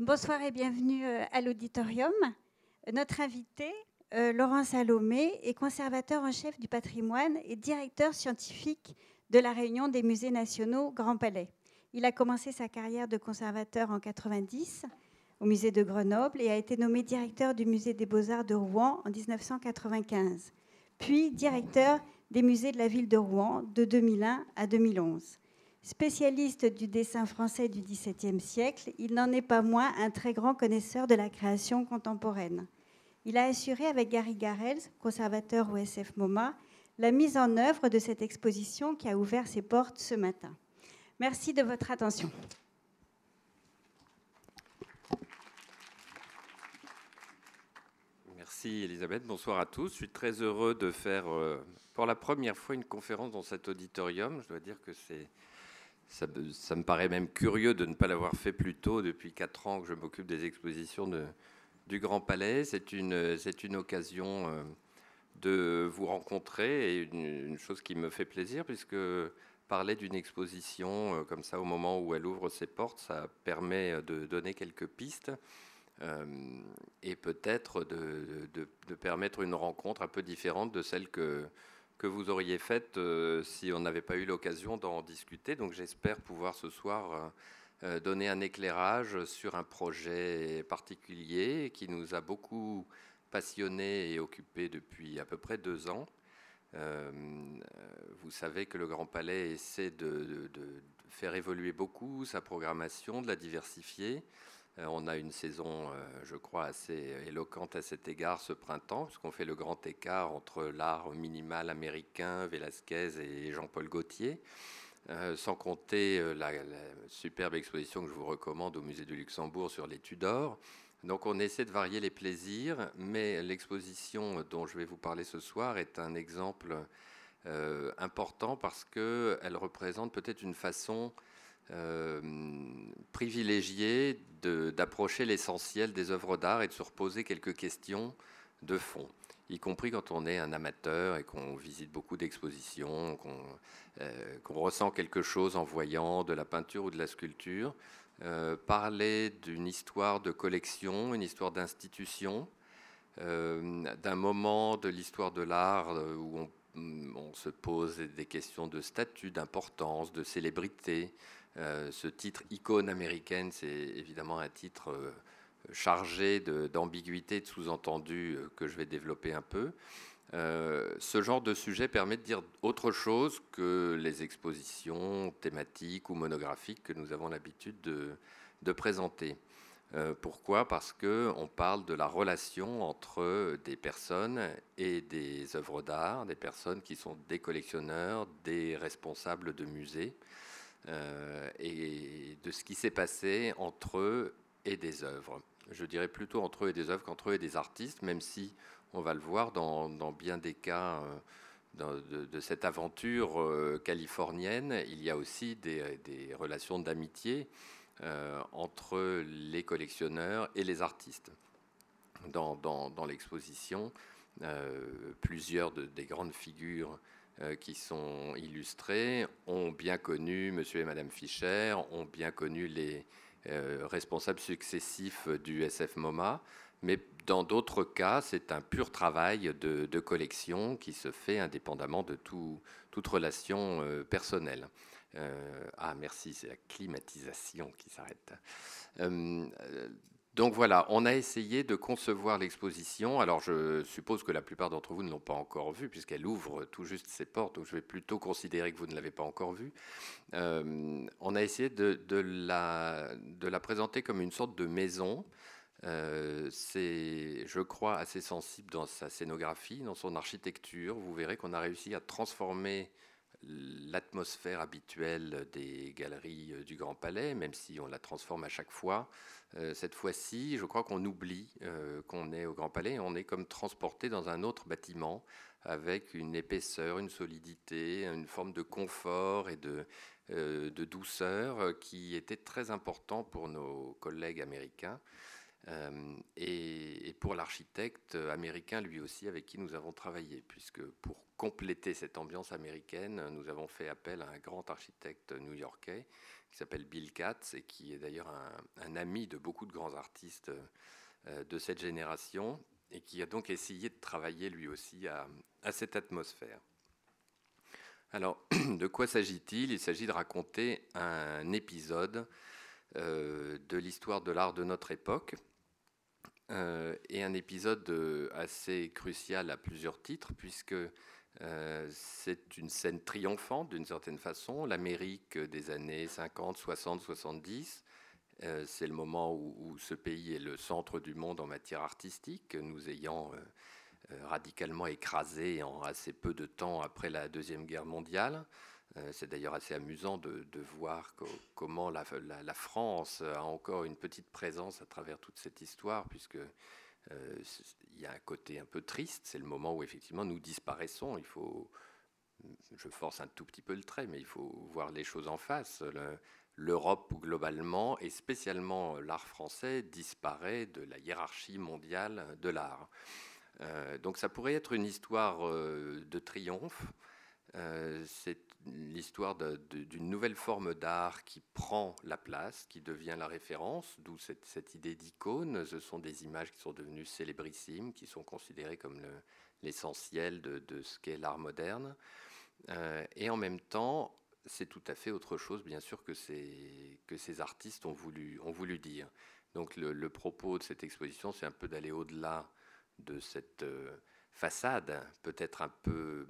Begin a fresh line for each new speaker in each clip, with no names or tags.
Bonsoir et bienvenue euh, à l'auditorium. Notre invité, euh, Laurent Salomé, est conservateur en chef du patrimoine et directeur scientifique de la Réunion des musées nationaux Grand Palais. Il a commencé sa carrière de conservateur en 90 au musée de Grenoble et a été nommé directeur du musée des beaux-arts de Rouen en 1995, puis directeur des musées de la ville de Rouen de 2001 à 2011. Spécialiste du dessin français du XVIIe siècle, il n'en est pas moins un très grand connaisseur de la création contemporaine. Il a assuré avec Gary Garels, conservateur au SF MoMA, la mise en œuvre de cette exposition qui a ouvert ses portes ce matin. Merci de votre attention.
Merci Elisabeth, bonsoir à tous. Je suis très heureux de faire euh, pour la première fois une conférence dans cet auditorium. Je dois dire que c'est ça, me paraît même curieux de ne pas l'avoir fait plus tôt. Depuis quatre ans que je m'occupe des expositions du Grand Palais, c'est une, c'est une occasion euh, de vous rencontrer et une, chose qui me fait plaisir puisque parler d'une exposition euh, comme ça au moment où elle ouvre ses portes, ça permet de donner quelques pistes. Euh, et peut-être de, de, permettre une rencontre un peu différente de celle que, que vous auriez faite euh, si on n'avait pas eu l'occasion d'en discuter. Donc j'espère pouvoir ce soir euh, euh, donner un éclairage sur un projet particulier qui nous a beaucoup passionnés et occupés depuis à peu près deux ans. vous savez que le Grand Palais essaie de, de faire évoluer beaucoup sa programmation, de la diversifier. Euh, on a une saison, euh, je crois, assez éloquente à cet égard ce printemps, puisqu'on fait le grand écart entre l'art minimal américain, Velázquez et Jean-Paul Gaultier. Euh, sans compter la, superbe exposition que je vous recommande au musée du Luxembourg sur les Tudors. Donc on essaie de varier les plaisirs, mais l'exposition dont je vais vous parler ce soir est un exemple important parce qu'elle représente peut-être une façon euh, privilégier d'approcher l'essentiel des œuvres d'art et de se reposer quelques questions de fond, y compris quand on est un amateur et qu'on visite beaucoup d'expositions, euh, qu'on ressent quelque chose en voyant de la peinture ou de la sculpture. Euh, parler d'une histoire de collection, une histoire d'institution, d'un moment de l'histoire de l'art où on, se pose des questions de statut, d'importance, de célébrité, euh, ce titre icône américaine, c'est évidemment un titre euh, chargé d'ambiguïté, de, sous-entendus euh, que je vais développer un peu. ce genre de sujet permet de dire autre chose que les expositions thématiques ou monographiques que nous avons l'habitude de, présenter. pourquoi? Parce qu'on parle de la relation entre des personnes et des œuvres d'art, des personnes qui sont des collectionneurs, des responsables de musées, euh, et de ce qui s'est passé entre eux et des œuvres. Je dirais plutôt entre eux et des œuvres qu'entre eux et des artistes, même si on va le voir dans, bien des cas euh, de, cette aventure euh, californienne, il y a aussi des, relations d'amitié entre les collectionneurs et les artistes. Dans, l'exposition, plusieurs des grandes figures qui sont illustrés ont bien connu Monsieur et Madame Fischer, ont bien connu les euh, responsables successifs du SF MoMA, mais dans d'autres cas, c'est un pur travail de, collection qui se fait indépendamment de toute relation euh, personnelle. ah, merci, c'est la climatisation qui s'arrête. Donc voilà, on a essayé de concevoir l'exposition. Alors je suppose que la plupart d'entre vous ne l'ont pas encore vue, puisqu'elle ouvre tout juste ses portes, donc je vais plutôt considérer que vous ne l'avez pas encore vue. Euh, on a essayé de, la, présenter comme une sorte de maison. Euh, c'est, je crois, assez sensible dans sa scénographie, dans son architecture. Vous verrez qu'on a réussi à transformer l'atmosphère habituelle des galeries du Grand Palais, même si on la transforme à chaque fois. Euh, cette fois-ci, je crois qu'on oublie euh, qu'on est au Grand Palais on est comme transporté dans un autre bâtiment avec une épaisseur, une solidité, une forme de confort et de, euh, douceur qui était très important pour nos collègues américains. et, pour l'architecte américain lui aussi avec qui nous avons travaillé, puisque pour compléter cette ambiance américaine, nous avons fait appel à un grand architecte new-yorkais qui s'appelle Bill Katz et qui est d'ailleurs un, ami de beaucoup de grands artistes de cette génération et qui a donc essayé de travailler lui aussi à, cette atmosphère. Alors, de quoi s'agit-il? Il s'agit de raconter un épisode euh, de l'histoire de l'art de notre époque, euh, et un épisode euh, assez crucial à plusieurs titres, puisque c'est une scène triomphante d'une certaine façon, l'Amérique des années 50, 60, 70, euh, c'est le moment où, ce pays est le centre du monde en matière artistique, nous ayant euh, euh, radicalement écrasé en assez peu de temps après la Deuxième Guerre mondiale. C'est d'ailleurs assez amusant de, voir comment la, France a encore une petite présence à travers toute cette histoire, puisque il y a un côté un peu triste. C'est le moment où effectivement nous disparaissons. Il faut, je force un tout petit peu le trait, mais il faut voir les choses en face l'Europe globalement, et spécialement l'art français, disparaît de la hiérarchie mondiale de l'art. Euh, donc ça pourrait être une histoire euh, de triomphe. Euh, c'est l'histoire d'une nouvelle forme d'art qui prend la place, qui devient la référence, d'où cette, idée d'icône. Ce sont des images qui sont devenues célébrissimes, qui sont considérées comme l'essentiel de, ce qu'est l'art moderne. et en même temps, c'est tout à fait autre chose, bien sûr, que ces, artistes ont voulu, ont voulu dire. Donc le, propos de cette exposition, c'est un peu d'aller au-delà de cette euh, façade, peut-être un peu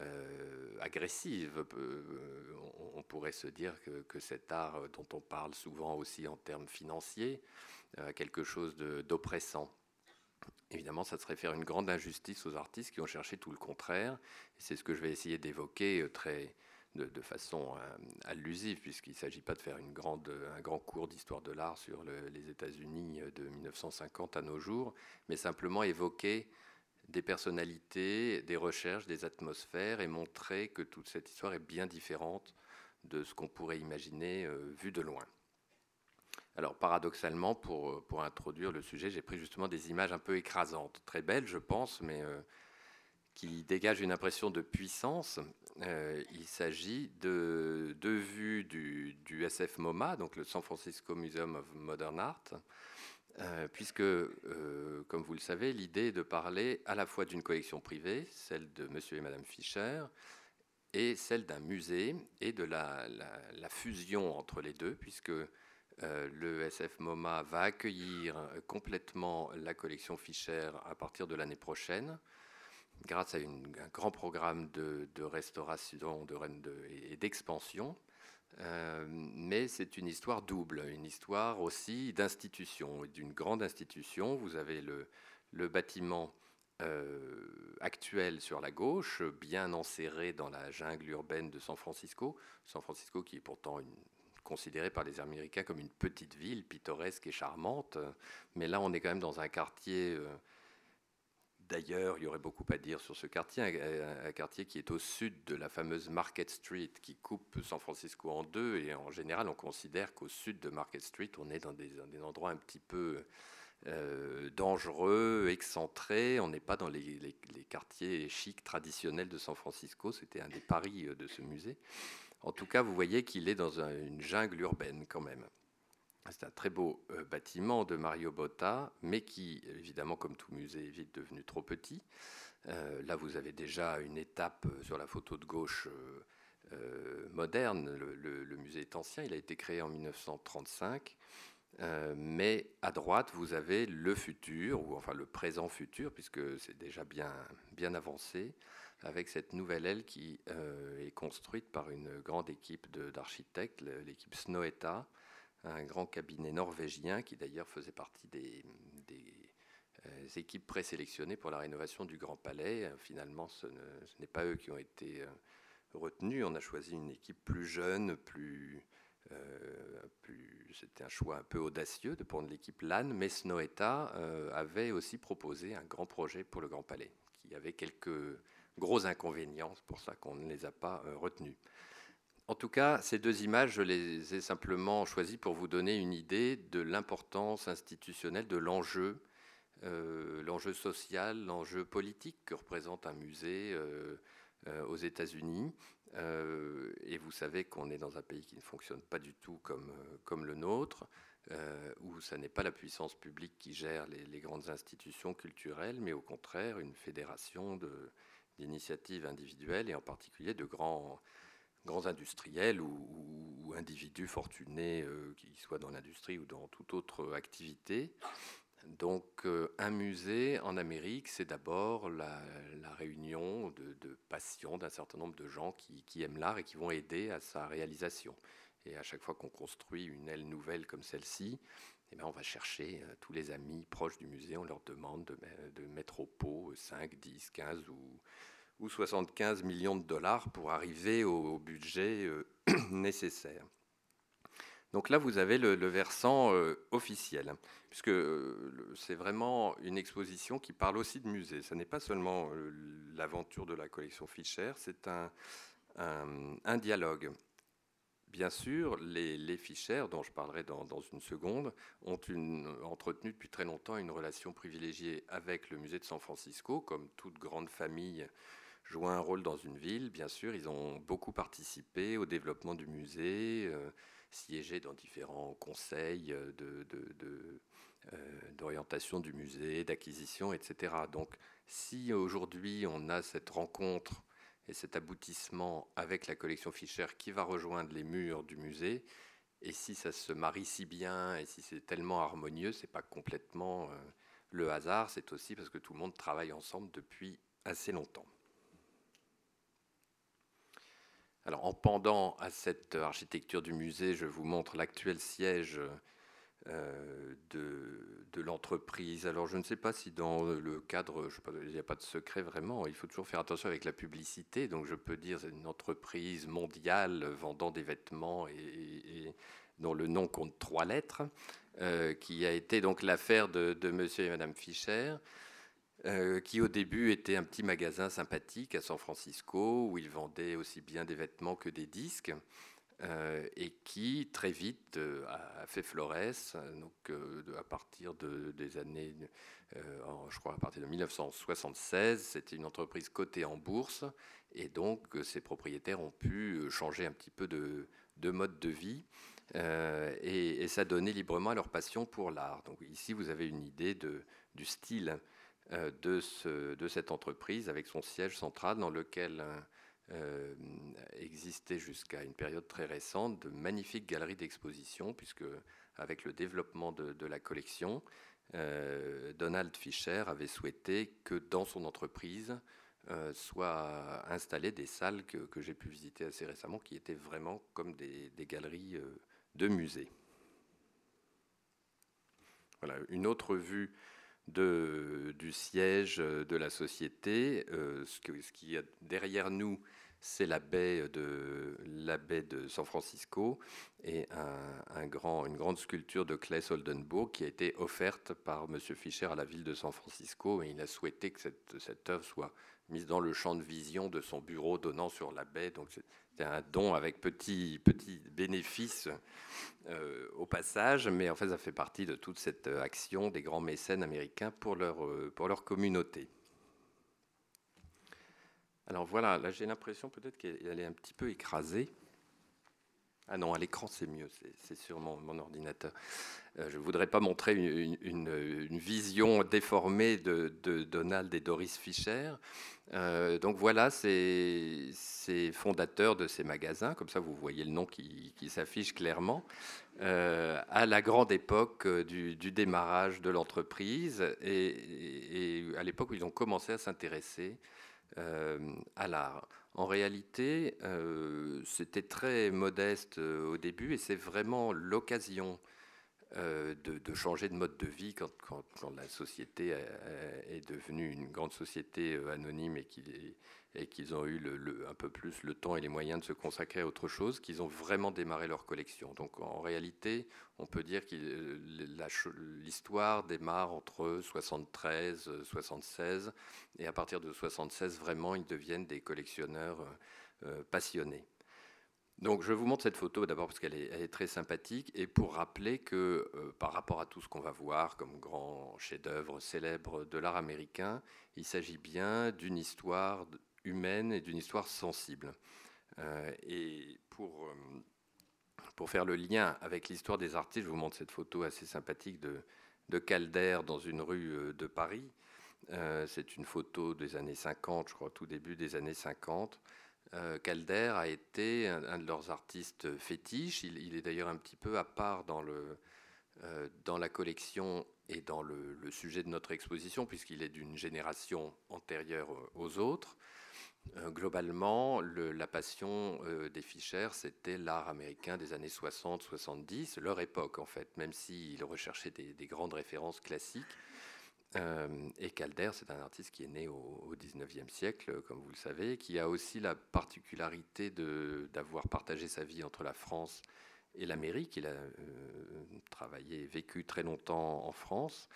euh, agressive. Euh, on, pourrait se dire que, cet art, dont on parle souvent aussi en termes financiers, a quelque chose d'oppressant. Évidemment, ça serait faire une grande injustice aux artistes qui ont cherché tout le contraire. C'est ce que je vais essayer d'évoquer très, de, façon euh, allusive, puisqu'il ne s'agit pas de faire un grand cours d'histoire de l'art sur les États-Unis de 1950 à nos jours, mais simplement évoquer des personnalités, des recherches, des atmosphères, et montrer que toute cette histoire est bien différente de ce qu'on pourrait imaginer euh, vu de loin. Alors paradoxalement, pour, pour introduire le sujet, j'ai pris justement des images un peu écrasantes, très belles je pense, mais euh, qui dégagent une impression de puissance euh, il s'agit de vues du, SF MoMA, donc le San Francisco Museum of Modern Art, euh, puisque, euh, comme vous le savez, l'idée est de parler à la fois d'une collection privée, celle de Monsieur et Madame Fischer, et celle d'un musée, et de la, fusion entre les deux, puisque le SF MoMA va accueillir complètement la collection Fischer à partir de l'année prochaine grâce à un grand programme de, restauration et d'expansion. Euh, mais c'est une histoire double, une histoire aussi d'institution, d'une grande institution. Vous avez le, bâtiment euh, actuel sur la gauche, bien enserré dans la jungle urbaine de San Francisco. San Francisco qui est pourtant considéré par les Américains comme une petite ville pittoresque et charmante. Mais là, on est quand même dans un quartier... Euh, D'ailleurs, il y aurait beaucoup à dire sur ce quartier, un, quartier qui est au sud de la fameuse Market Street, qui coupe San Francisco en deux. Et en général, on considère qu'au sud de Market Street, on est dans des, endroits un petit peu euh, dangereux, excentrés. On n'est pas dans les, quartiers chics traditionnels de San Francisco. C'était un des paris de ce musée. En tout cas, vous voyez qu'il est dans une jungle urbaine quand même. C'est un très beau euh, bâtiment de Mario Botta, mais qui, évidemment, comme tout musée, est vite devenu trop petit. Euh, là, vous avez déjà une étape euh, sur la photo de gauche moderne. Le, musée est ancien, il a été créé en 1935. mais à droite, vous avez le futur, ou enfin le présent futur, puisque c'est déjà bien, bien avancé, avec cette nouvelle aile qui est construite par une grande équipe d'architectes, l'équipe Snoeta, un grand cabinet norvégien qui d'ailleurs faisait partie des, euh, équipes présélectionnées pour la rénovation du Grand Palais. Finalement, ce n'est pas eux qui ont été euh, retenus. On a choisi une équipe plus jeune, euh, plus c'était un choix un peu audacieux de prendre l'équipe LAN, mais Snoeta avait aussi proposé un grand projet pour le Grand Palais, qui avait quelques gros inconvénients, c'est pour ça qu'on ne les a pas retenus. En tout cas, ces deux images, je les ai simplement choisies pour vous donner une idée de l'importance institutionnelle de l'enjeu, euh, l'enjeu social, l'enjeu politique que représente un musée euh, euh, aux États-Unis. et vous savez qu'on est dans un pays qui ne fonctionne pas du tout comme, le nôtre, où ce n'est pas la puissance publique qui gère les, grandes institutions culturelles, mais au contraire une fédération d'initiatives individuelles et en particulier de grands grands industriels ou, individus fortunés, euh, qu'ils soient dans l'industrie ou dans toute autre activité. Donc euh, un musée en Amérique, c'est d'abord la, réunion de, de passions d'un certain nombre de gens qui, aiment l'art et qui vont aider à sa réalisation. Et à chaque fois qu'on construit une aile nouvelle comme celle-ci, eh bien, on va chercher euh, tous les amis proches du musée, on leur demande de, de mettre au pot 5, 10, 15 ou ou 75 millions de dollars pour arriver au, budget euh, nécessaire. Donc là, vous avez le, versant euh, officiel, puisque euh, c'est vraiment une exposition qui parle aussi de musée. Ce n'est pas seulement l'aventure de la collection Fischer, c'est un, dialogue. Bien sûr, les, les Fischer, dont je parlerai dans, une seconde, ont entretenu depuis très longtemps une relation privilégiée avec le musée de San Francisco, comme toute grande famille joué un rôle dans une ville, bien sûr. Ils ont beaucoup participé au développement du musée, euh, siégé dans différents conseils euh, euh, d'orientation du musée, d'acquisition, etc. Donc, si aujourd'hui on a cette rencontre et cet aboutissement avec la collection Fischer qui va rejoindre les murs du musée, et si ça se marie si bien et si c'est tellement harmonieux, c'est pas complètement le hasard, c'est aussi parce que tout le monde travaille ensemble depuis assez longtemps. Alors, en pendant à cette architecture du musée, je vous montre l'actuel siège euh, de, l'entreprise. Alors, je ne sais pas si dans le cadre, il n'y a pas de secret vraiment, il faut toujours faire attention avec la publicité. Donc, je peux dire une entreprise mondiale vendant des vêtements et, dont le nom compte trois lettres, euh, qui a été donc l'affaire de, de monsieur et madame Fischer. Euh, qui au début était un petit magasin sympathique à San Francisco où ils vendaient aussi bien des vêtements que des disques. Euh, et qui très vite euh, a fait florès, donc à partir de, des années, je crois à partir de 1976, c'était une entreprise cotée en bourse, et donc ses propriétaires ont pu changer un petit peu de, de mode de vie. et, et s'adonner librement à leur passion pour l'art. Donc ici, vous avez une idée du style de, ce, de, cette entreprise avec son siège central dans lequel euh, existait jusqu'à une période très récente de magnifiques galeries d'exposition, puisque avec le développement de, la collection, euh, Donald Fisher avait souhaité que dans son entreprise soient installées des salles que, j'ai pu visiter assez récemment, qui étaient vraiment comme des, des galeries de musées. Voilà, une autre vue du siège de la société. Euh, ce, que, ce qui est derrière nous, c'est la baie de la baie de San Francisco et une grande sculpture de Claes Oldenburg qui a été offerte par M. Fischer à la ville de San Francisco et il a souhaité que cette, œuvre soit mise dans le champ de vision de son bureau donnant sur la baie. Donc c'est un don avec petit, petit bénéfice euh, au passage, mais en fait, ça fait partie de toute cette action des grands mécènes américains pour leur, euh, pour leur communauté. Alors voilà, là j'ai l'impression peut-être qu'elle est un petit peu écrasée. Ah non, à l'écran c'est mieux, c'est sur mon, ordinateur. Euh, je ne voudrais pas montrer une, vision déformée de, Donald et Doris Fischer. Euh, donc voilà, ces, fondateurs de ces magasins, comme ça vous voyez le nom qui, s'affiche clairement, euh, à la grande époque du, démarrage de l'entreprise et, à l'époque où ils ont commencé à s'intéresser à l'art. En réalité, euh, c'était très modeste euh, au début et c'est vraiment l'occasion euh, de, changer de mode de vie quand, la société est devenue une grande société anonyme et qu'il est et qu'ils ont eu un peu plus le temps et les moyens de se consacrer à autre chose, qu'ils ont vraiment démarré leur collection. Donc en réalité, on peut dire que l'histoire démarre entre 73, 76, et à partir de 76, vraiment, ils deviennent des collectionneurs euh, passionnés. Donc je vous montre cette photo d'abord parce qu'elle est, très sympathique et pour rappeler que euh, par rapport à tout ce qu'on va voir comme grand chef-d'œuvre célèbre de l'art américain, il s'agit bien d'une histoire humaine et d'une histoire sensible. Euh, et pour, euh, pour faire le lien avec l'histoire des artistes, je vous montre cette photo assez sympathique de, de Calder dans une rue de Paris. C'est une photo des années 50, je crois, tout début des années 50. Euh, Calder a été un, de leurs artistes fétiches. Il, est d'ailleurs un petit peu à part dans, le, euh, dans la collection et dans le, sujet de notre exposition, puisqu'il est d'une génération antérieure aux autres. Euh, globalement, la passion des Fischer, c'était l'art américain des années 60-70, leur époque en fait, même s'il recherchait des grandes références classiques. Euh, et Calder, c'est un artiste qui est né au, 19e siècle, comme vous le savez, qui a aussi la particularité d'avoir partagé sa vie entre la France et l'Amérique. Il a euh, travaillé, vécu très longtemps en France.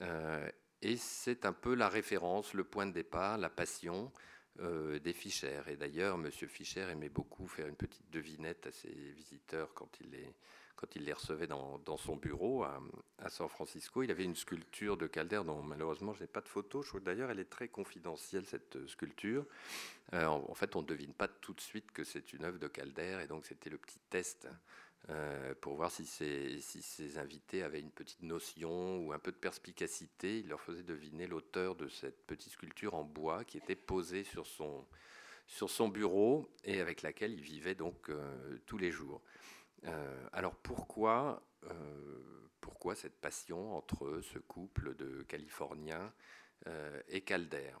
Euh, et c'est un peu la référence, le point de départ, la passion des Fischer. Et d'ailleurs, M. Fischer aimait beaucoup faire une petite devinette à ses visiteurs quand il les quand il les recevait dans, son bureau à, San Francisco. Il avait une sculpture de Calder dont malheureusement je n'ai pas de photo. D'ailleurs, elle est très confidentielle, cette sculpture. Euh, en, fait, on ne devine pas tout de suite que c'est une œuvre de Calder. Et donc, c'était le petit test euh, pour voir si ces, invités avaient une petite notion ou un peu de perspicacité. Il leur faisait deviner l'auteur de cette petite sculpture en bois qui était posée sur son, bureau et avec laquelle il vivait donc euh, tous les jours. Euh, alors pourquoi, cette passion entre ce couple de Californiens et Calder?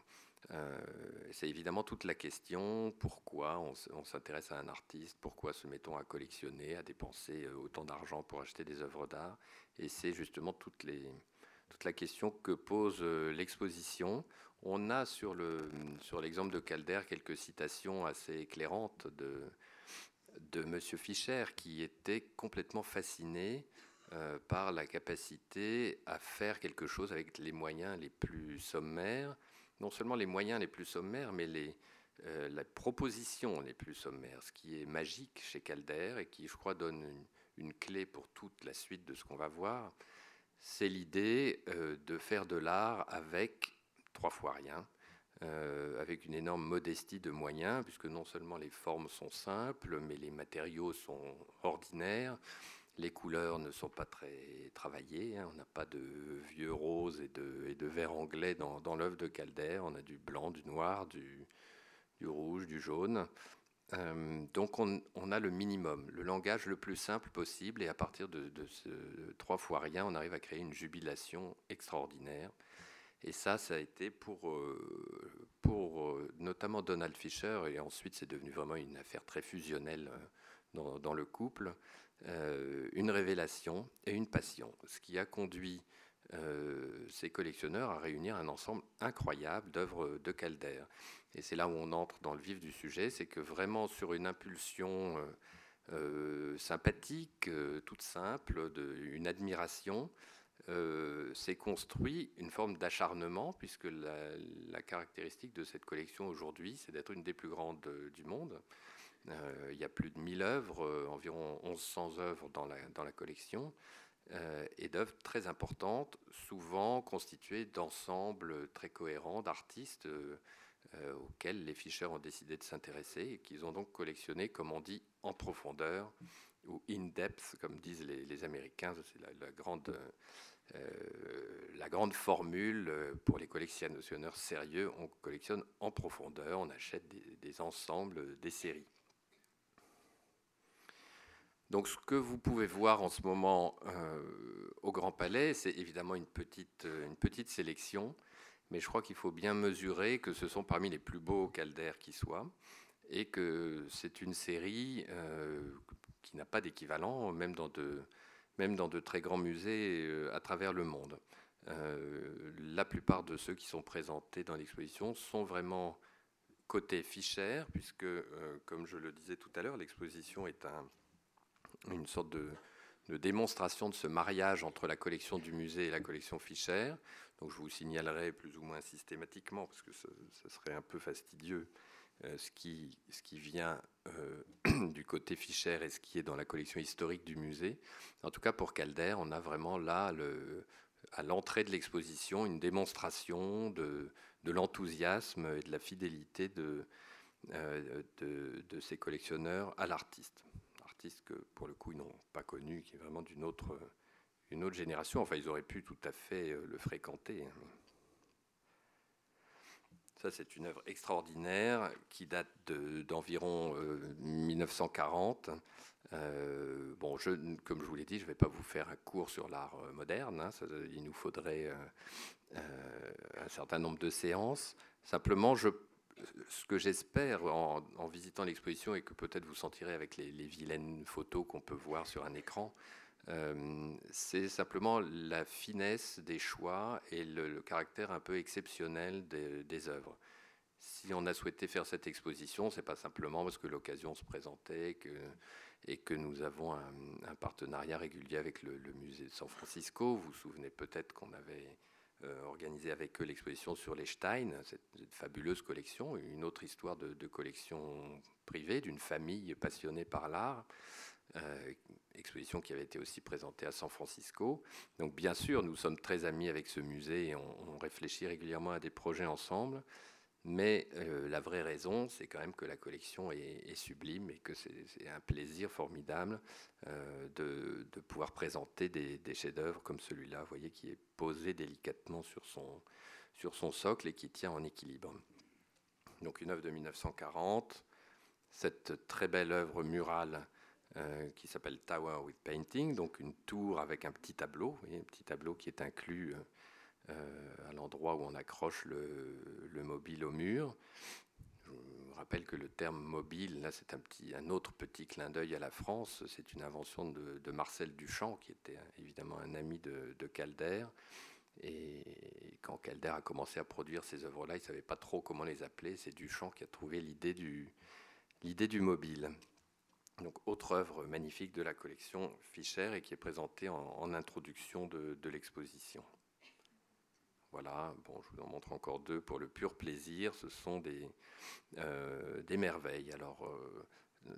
C'est évidemment toute la question, pourquoi on, s'intéresse à un artiste, pourquoi se mettons à collectionner, à dépenser autant d'argent pour acheter des œuvres d'art Et c'est justement toute, la question que pose l'exposition. On a sur l'exemple de Calder quelques citations assez éclairantes de, de M. Fischer qui était complètement fasciné euh, par la capacité à faire quelque chose avec les moyens les plus sommaires, non seulement les moyens les plus sommaires, mais les, euh, propositions les plus sommaires, ce qui est magique chez Calder et qui, je crois, donne une, clé pour toute la suite de ce qu'on va voir, c'est l'idée euh, de faire de l'art avec trois fois rien, euh, avec une énorme modestie de moyens, puisque non seulement les formes sont simples, mais les matériaux sont ordinaires. Les couleurs ne sont pas très travaillées. Hein. On n'a pas de vieux roses et de, et vert anglais dans, l'œuvre de Calder. On a du blanc, du noir, du, rouge, du jaune. Euh, donc on, a le minimum, le langage le plus simple possible. Et à partir de, ce trois fois rien, on arrive à créer une jubilation extraordinaire. Et ça, ça a été pour, euh, pour euh, notamment Donald Fisher, et ensuite c'est devenu vraiment une affaire très fusionnelle dans, le couple, une révélation et une passion, ce qui a conduit ces collectionneurs à réunir un ensemble incroyable d'œuvres de Calder. Et c'est là où on entre dans le vif du sujet, c'est que vraiment sur une impulsion sympathique, toute simple, de, une admiration, euh, s'est construit une forme d'acharnement, puisque la, caractéristique de cette collection aujourd'hui, c'est d'être une des plus grandes euh, du monde. Euh, il y a plus de 1000 œuvres, environ 1100 œuvres dans la, collection, et d'œuvres très importantes, souvent constituées d'ensembles très cohérents d'artistes auxquels les Fischer ont décidé de s'intéresser et qu'ils ont donc collectionné, comme on dit, en profondeur ou in depth, comme disent les, Américains. C'est la, grande euh, formule euh, pour les collectionneurs sérieux, on collectionne en profondeur, on achète des, ensembles, des séries. Donc ce que vous pouvez voir en ce moment euh, au Grand Palais, c'est évidemment une petite, une petite sélection, mais je crois qu'il faut bien mesurer que ce sont parmi les plus beaux caldaires qui soient, et que c'est une série qui n'a pas d'équivalent, même dans de, même dans de très grands musées euh, à travers le monde. Euh, la plupart de ceux qui sont présentés dans l'exposition sont vraiment côté Fischer, puisque, euh, comme je le disais tout à l'heure, l'exposition est un, une sorte de, démonstration de ce mariage entre la collection du musée et la collection Fischer. Donc je vous signalerai plus ou moins systématiquement, parce que ce, serait un peu fastidieux, ce, qui, ce qui vient du côté Fischer et ce qui est dans la collection historique du musée. En tout cas, pour Calder, on a vraiment là, à l'entrée de l'exposition, une démonstration de, l'enthousiasme et de la fidélité de, de, ces collectionneurs à l'artiste. Que, pour le coup, ils n'ont pas connu, qui est vraiment d'une autre, une autre génération. Enfin, ils auraient pu tout à fait le fréquenter. Hein. Ça, c'est une œuvre extraordinaire qui date d'environ 1940. Euh, euh, bon, comme je vous l'ai dit, je ne vais pas vous faire un cours sur l'art euh, moderne. Hein. il nous faudrait un certain nombre de séances. Simplement, je, ce que j'espère en, visitant l'exposition et que peut-être vous sentirez avec les, vilaines photos qu'on peut voir sur un écran, euh, c'est simplement la finesse des choix et le, caractère un peu exceptionnel des, œuvres. Si on a souhaité faire cette exposition, c'est pas simplement parce que l'occasion se présentait et que nous avons un, partenariat régulier avec le, musée de San Francisco. Vous vous souvenez peut-être qu'on avait organisé avec eux l'exposition sur les Stein, cette, fabuleuse collection, une autre histoire de, de collection privée d'une famille passionnée par l'art. Euh, exposition qui avait été aussi présentée à San Francisco. Donc bien sûr, nous sommes très amis avec ce musée et on, réfléchit régulièrement à des projets ensemble. Mais euh, la vraie raison, c'est quand même que la collection est, sublime et que c'est un plaisir formidable euh, de, pouvoir présenter des, chefs-d'œuvre comme celui-là, vous voyez, qui est posé délicatement sur son, socle et qui tient en équilibre. Donc une œuvre de 1940, cette très belle œuvre murale euh, qui s'appelle Tower with Painting, donc une tour avec un petit tableau, un petit tableau qui est inclus à l'endroit où on accroche le, mobile au mur. Je vous rappelle que le terme mobile, là, c'est un, autre petit clin d'œil à la France. C'est une invention de, Marcel Duchamp, qui était évidemment un ami de, Calder. Et quand Calder a commencé à produire ces œuvres-là, il ne savait pas trop comment les appeler. C'est Duchamp qui a trouvé l'idée du mobile. Donc, autre œuvre magnifique de la collection Fischer et qui est présentée en, introduction de, l'exposition. Voilà, bon, je vous en montre encore deux pour le pur plaisir. Ce sont des, euh, des merveilles. Alors, euh,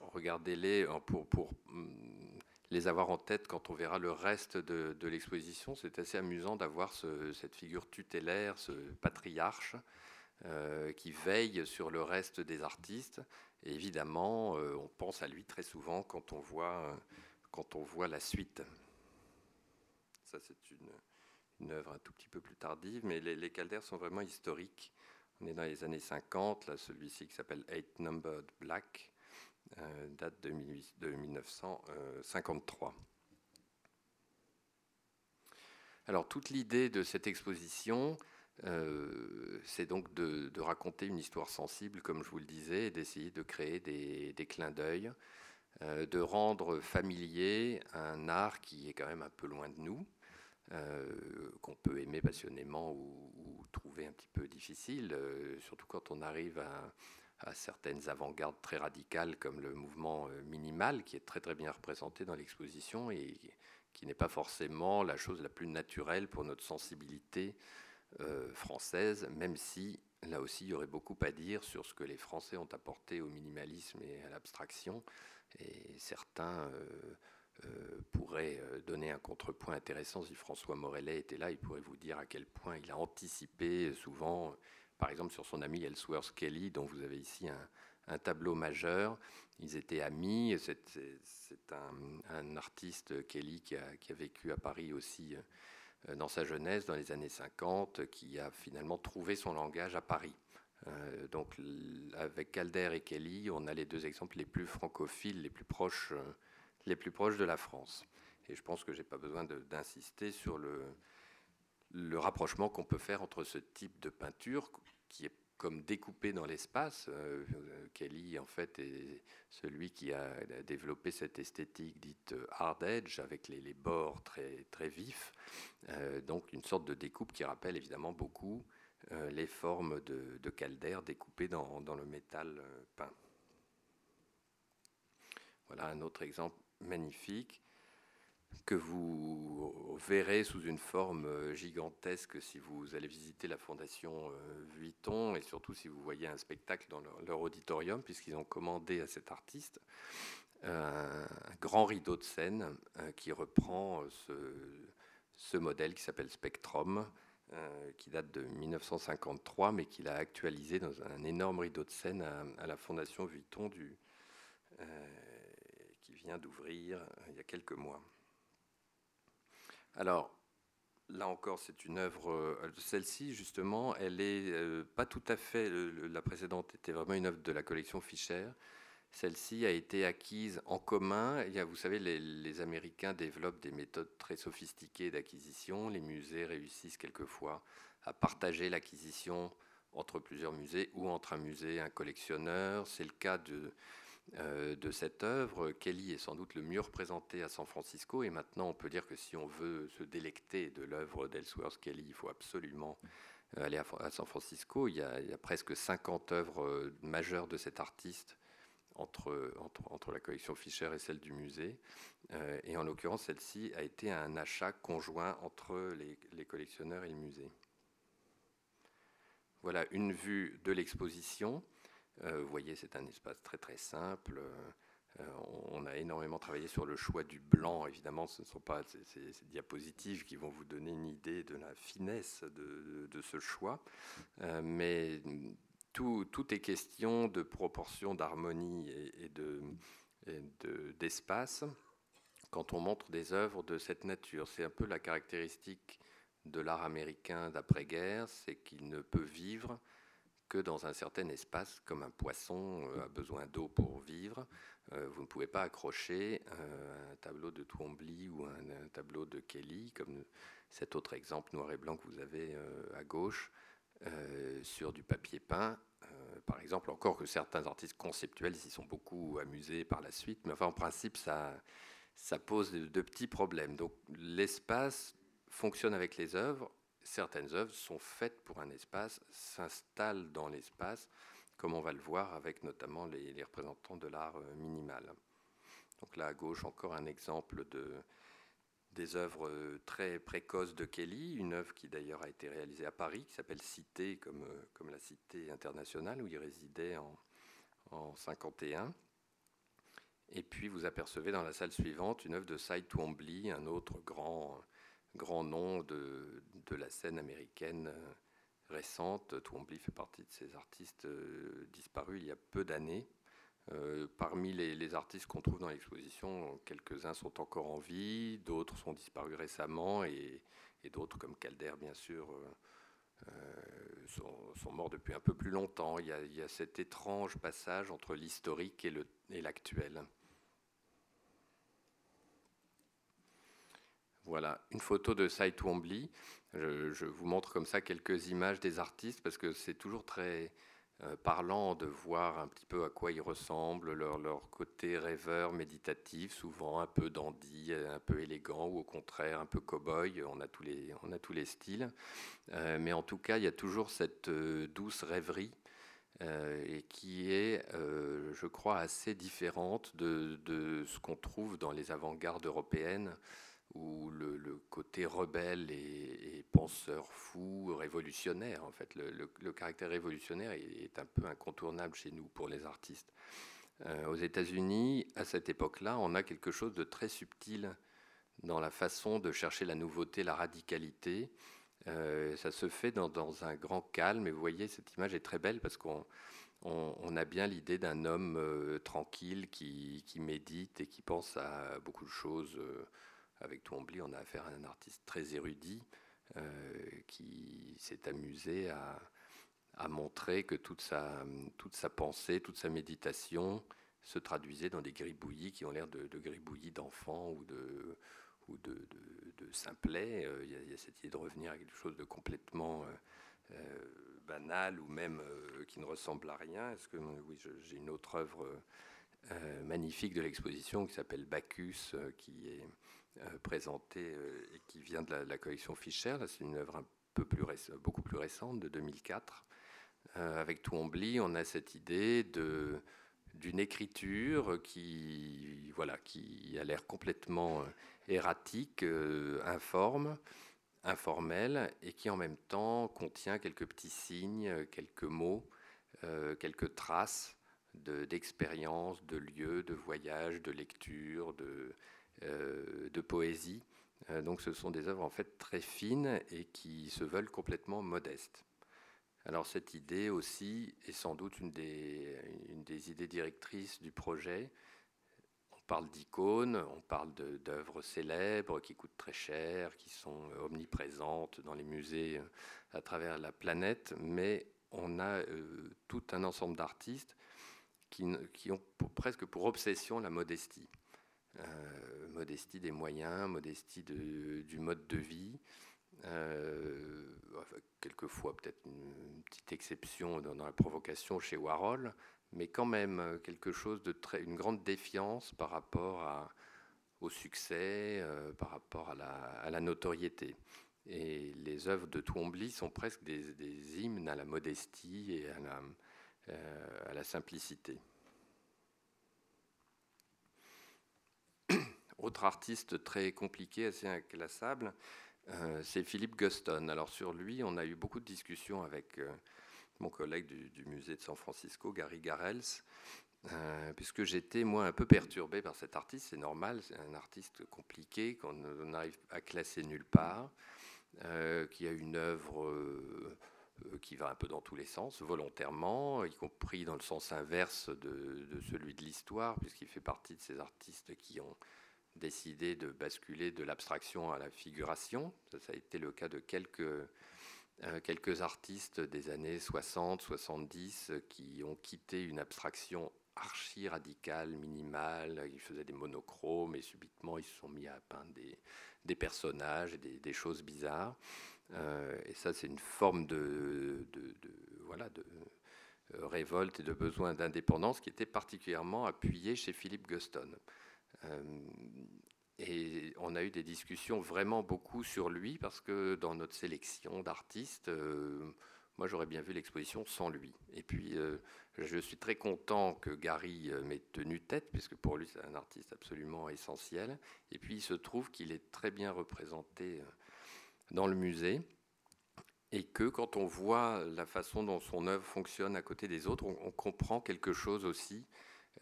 regardez-les pour, pour, mm, les avoir en tête quand on verra le reste de, l'exposition. C'est assez amusant d'avoir cette figure tutélaire, ce patriarche euh, qui veille sur le reste des artistes évidemment, on pense à lui très souvent quand on voit, quand on voit la suite. Ça, c'est une, une, œuvre un tout petit peu plus tardive, mais les, les caldaires sont vraiment historiques. On est dans les années 50, là, celui-ci qui s'appelle Eight Numbered Black, euh, date de, de 1953. Alors, toute l'idée de cette exposition, euh, c'est donc de, raconter une histoire sensible, comme je vous le disais, et d'essayer de créer des, clins d'œil, euh, de rendre familier un art qui est quand même un peu loin de nous, euh, qu'on peut aimer passionnément ou, trouver un petit peu difficile, surtout quand on arrive à, certaines avant-gardes très radicales comme le mouvement minimal, qui est très très bien représenté dans l'exposition et qui n'est pas forcément la chose la plus naturelle pour notre sensibilité euh, française, même si là aussi il y aurait beaucoup à dire sur ce que les Français ont apporté au minimalisme et à l'abstraction. Et certains euh, euh, pourraient donner un contrepoint intéressant si François Morellet était là. Il pourrait vous dire à quel point il a anticipé souvent, par exemple sur son ami Ellsworth Kelly, dont vous avez ici un, tableau majeur. Ils étaient amis. C'est un, artiste, Kelly, qui a, vécu à Paris aussi euh, dans sa jeunesse, dans les années 50, qui a finalement trouvé son langage à Paris. Euh, donc avec Calder et Kelly, on a les deux exemples les plus francophiles, les plus proches, euh, les plus proches de la France. Et je pense que je n'ai pas besoin d'insister sur le, rapprochement qu'on peut faire entre ce type de peinture qui est comme découpé dans l'espace. Euh, Kelly, en fait, est celui qui a développé cette esthétique dite hard edge, avec les, bords très, très vifs. Euh, donc, une sorte de découpe qui rappelle évidemment beaucoup euh, les formes de, de Calder découpées dans le métal peint. Voilà un autre exemple magnifique. que vous verrez sous une forme euh, gigantesque si vous allez visiter la Fondation euh, Vuitton et surtout si vous voyez un spectacle dans leur, auditorium, puisqu'ils ont commandé à cet artiste euh, un grand rideau de scène qui reprend ce, modèle qui s'appelle Spectrum, qui date de 1953, mais qu'il a actualisé dans un énorme rideau de scène à, la Fondation Vuitton du, d'ouvrir il y a quelques mois. Alors, là encore, c'est une œuvre. Euh, celle-ci, justement, elle est euh, pas tout à fait. la précédente était vraiment une œuvre de la collection Fischer. Celle-ci a été acquise en commun. Il y vous savez, les, Américains développent des méthodes très sophistiquées d'acquisition. Les musées réussissent quelquefois à partager l'acquisition entre plusieurs musées ou entre un musée et un collectionneur. C'est le cas de, euh, de cette œuvre. Kelly est sans doute le mieux représenté à San Francisco et maintenant on peut dire que si on veut se délecter de l'œuvre d'Ellsworth Kelly, il faut absolument euh, aller à, San Francisco. Il y, a, presque 50 œuvres euh, majeures de cet artiste entre, entre, la collection Fischer et celle du musée. et en l'occurrence, celle-ci a été un achat conjoint entre les collectionneurs et le musée. Voilà une vue de l'exposition. Euh, vous voyez, c'est un espace très très simple. Euh, on a énormément travaillé sur le choix du blanc. Évidemment, ce ne sont pas ces, diapositives qui vont vous donner une idée de la finesse de, ce choix. Euh, mais tout, est question de proportion, d'harmonie et, d'espace quand on montre des œuvres de cette nature. C'est un peu la caractéristique de l'art américain d'après-guerre, c'est qu'il ne peut vivre que dans un certain espace, comme un poisson euh, a besoin d'eau pour vivre. Euh, vous ne pouvez pas accrocher euh, un tableau de Twombly ou un, tableau de Kelly, comme cet autre exemple noir et blanc que vous avez à gauche, sur du papier peint. par exemple, encore que certains artistes conceptuels s'y sont beaucoup amusés par la suite, mais enfin, en principe, ça, ça pose de petits problèmes. Donc, l'espace fonctionne avec les œuvres certaines œuvres sont faites pour un espace, s'installent dans l'espace, comme on va le voir avec notamment les, représentants de l'art euh, minimal. Donc là à gauche encore un exemple de, des œuvres euh, très précoces de Kelly, une œuvre qui d'ailleurs a été réalisée à Paris, qui s'appelle Cité, comme, euh, comme la Cité internationale, où il résidait en, en 51. Et puis vous apercevez dans la salle suivante une œuvre de Cy Twombly, un autre grand grand nom de, de la scène américaine euh, récente. Twombly fait partie de ces artistes euh, disparus il y a peu d'années. Euh, parmi les, artistes qu'on trouve dans l'exposition, quelques-uns sont encore en vie, d'autres sont disparus récemment et, d'autres, comme Calder, bien sûr, sont, morts depuis un peu plus longtemps. Il y a, il y a cet étrange passage entre l'historique et l'actuel. Voilà, une photo de Cy Twombly. Je, vous montre comme ça quelques images des artistes parce que c'est toujours très euh, parlant de voir un petit peu à quoi ils ressemblent, leur, côté rêveur, méditatif, souvent un peu dandy, un peu élégant ou au contraire un peu cow-boy. On, a tous les, on a tous les styles. Euh, mais en tout cas, il y a toujours cette euh, douce rêverie et qui est, je crois, assez différente de ce qu'on trouve dans les avant-gardes européennes où le, côté rebelle et, penseur fou, révolutionnaire, en fait, le, caractère révolutionnaire est, un peu incontournable chez nous pour les artistes. Euh, aux États-Unis, à cette époque-là, on a quelque chose de très subtil dans la façon de chercher la nouveauté, la radicalité. Euh, ça se fait dans, un grand calme, et vous voyez, cette image est très belle parce qu'on on, a bien l'idée d'un homme euh, tranquille qui, médite et qui pense à beaucoup de choses. Avec Twombly, on a affaire à un artiste très érudit euh, qui s'est amusé à, montrer que toute sa, pensée, toute sa méditation se traduisait dans des gribouillis qui ont l'air de, gribouillis d'enfants ou de, ou de, de, simplet. Euh, il y, a, cette idée de revenir à quelque chose de complètement euh, banal ou même qui ne ressemble à rien. Est-ce que oui, j'ai une autre œuvre magnifique de l'exposition qui s'appelle Bacchus, qui est euh, présenté euh, et qui vient de la, collection Fischer. C'est une œuvre un peu plus beaucoup plus récente, de 2004. Euh, avec Twombly, on a cette idée d'une écriture qui, voilà, qui a l'air complètement erratique, informe, informel, et qui en même temps contient quelques petits signes, quelques mots, quelques traces d'expériences, de, lieux, de voyages, de lecture, de, de poésie. donc ce sont des œuvres en fait très fines et qui se veulent complètement modestes. Alors cette idée aussi est sans doute une des, idées directrices du projet. On parle d'icônes, on parle d'œuvres célèbres qui coûtent très cher, qui sont omniprésentes dans les musées euh, à travers la planète, mais on a euh, tout un ensemble d'artistes qui, ont presque pour obsession la modestie. Euh, modestie des moyens, modestie du mode de vie. Euh, quelquefois peut-être une, petite exception dans, la provocation chez Warhol, mais quand même euh, quelque chose de très, une grande défiance par rapport au succès, par rapport à la, notoriété. Et les œuvres de Twombly sont presque des, hymnes à la modestie et à à la simplicité. Autre artiste très compliqué, assez inclassable, euh, c'est Philippe Guston. Alors sur lui, on a eu beaucoup de discussions avec euh, mon collègue du, musée de San Francisco, Gary Garels, euh, puisque j'étais moi un peu perturbé par cet artiste. C'est normal, c'est un artiste compliqué qu'on n'arrive à classer nulle part, qui a une œuvre qui va un peu dans tous les sens, volontairement, y compris dans le sens inverse de, de celui de l'histoire, puisqu'il fait partie de ces artistes qui ont décidé de basculer de l'abstraction à la figuration. Ça, a été le cas de quelques, euh, quelques artistes des années 60, 70 qui ont quitté une abstraction archi radicale, minimale. Ils faisaient des monochromes et subitement ils se sont mis à peindre des, des personnages et des, choses bizarres. Euh, et ça, c'est une forme de, de, voilà, de euh, révolte et de besoin d'indépendance qui était particulièrement appuyée chez Philippe Guston. Euh, et on a eu des discussions vraiment beaucoup sur lui parce que dans notre sélection d'artistes, euh, moi j'aurais bien vu l'exposition sans lui. Et puis euh, je suis très content que Gary m'ait tenu tête puisque pour lui c'est un artiste absolument essentiel. Et puis il se trouve qu'il est très bien représenté dans le musée et que quand on voit la façon dont son œuvre fonctionne à côté des autres, on, comprend quelque chose aussi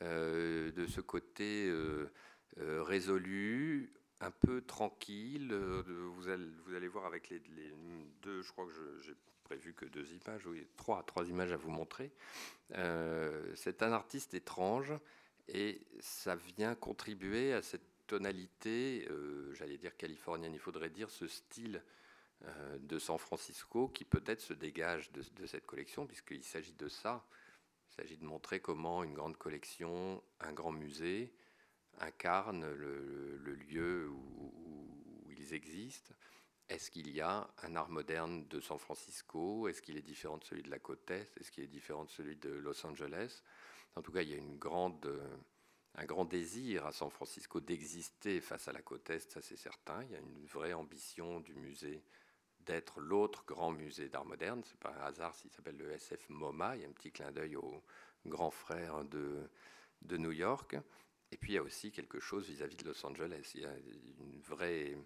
de ce côté euh, euh, résolu, un peu tranquille. Vous allez, voir avec les, deux, je crois que j'ai prévu que deux images, oui, trois, trois images à vous montrer. c'est un artiste étrange et ça vient contribuer à cette tonalité, j'allais dire californienne, il faudrait dire ce style de San Francisco qui peut-être se dégage de cette collection, puisqu'il s'agit de ça. Il s'agit de montrer comment une grande collection, un grand musée, incarne le, lieu où, ils existent. Est-ce qu'il y a un art moderne de San Francisco? Est-ce qu'il est différent de celui de la côte Est? Est-ce qu'il est différent de celui de Los Angeles? En tout cas, il y a un grand désir à San Francisco d'exister face à la côte Est, ça c'est certain. Il y a une vraie ambition du musée d'être l'autre grand musée d'art moderne. C'est pas un hasard s'il s'appelle le SF MoMA. Il y a un petit clin d'œil au grand frère de, de New York. Et puis il y a aussi quelque chose vis-à-vis de Los Angeles. Il y a une vraie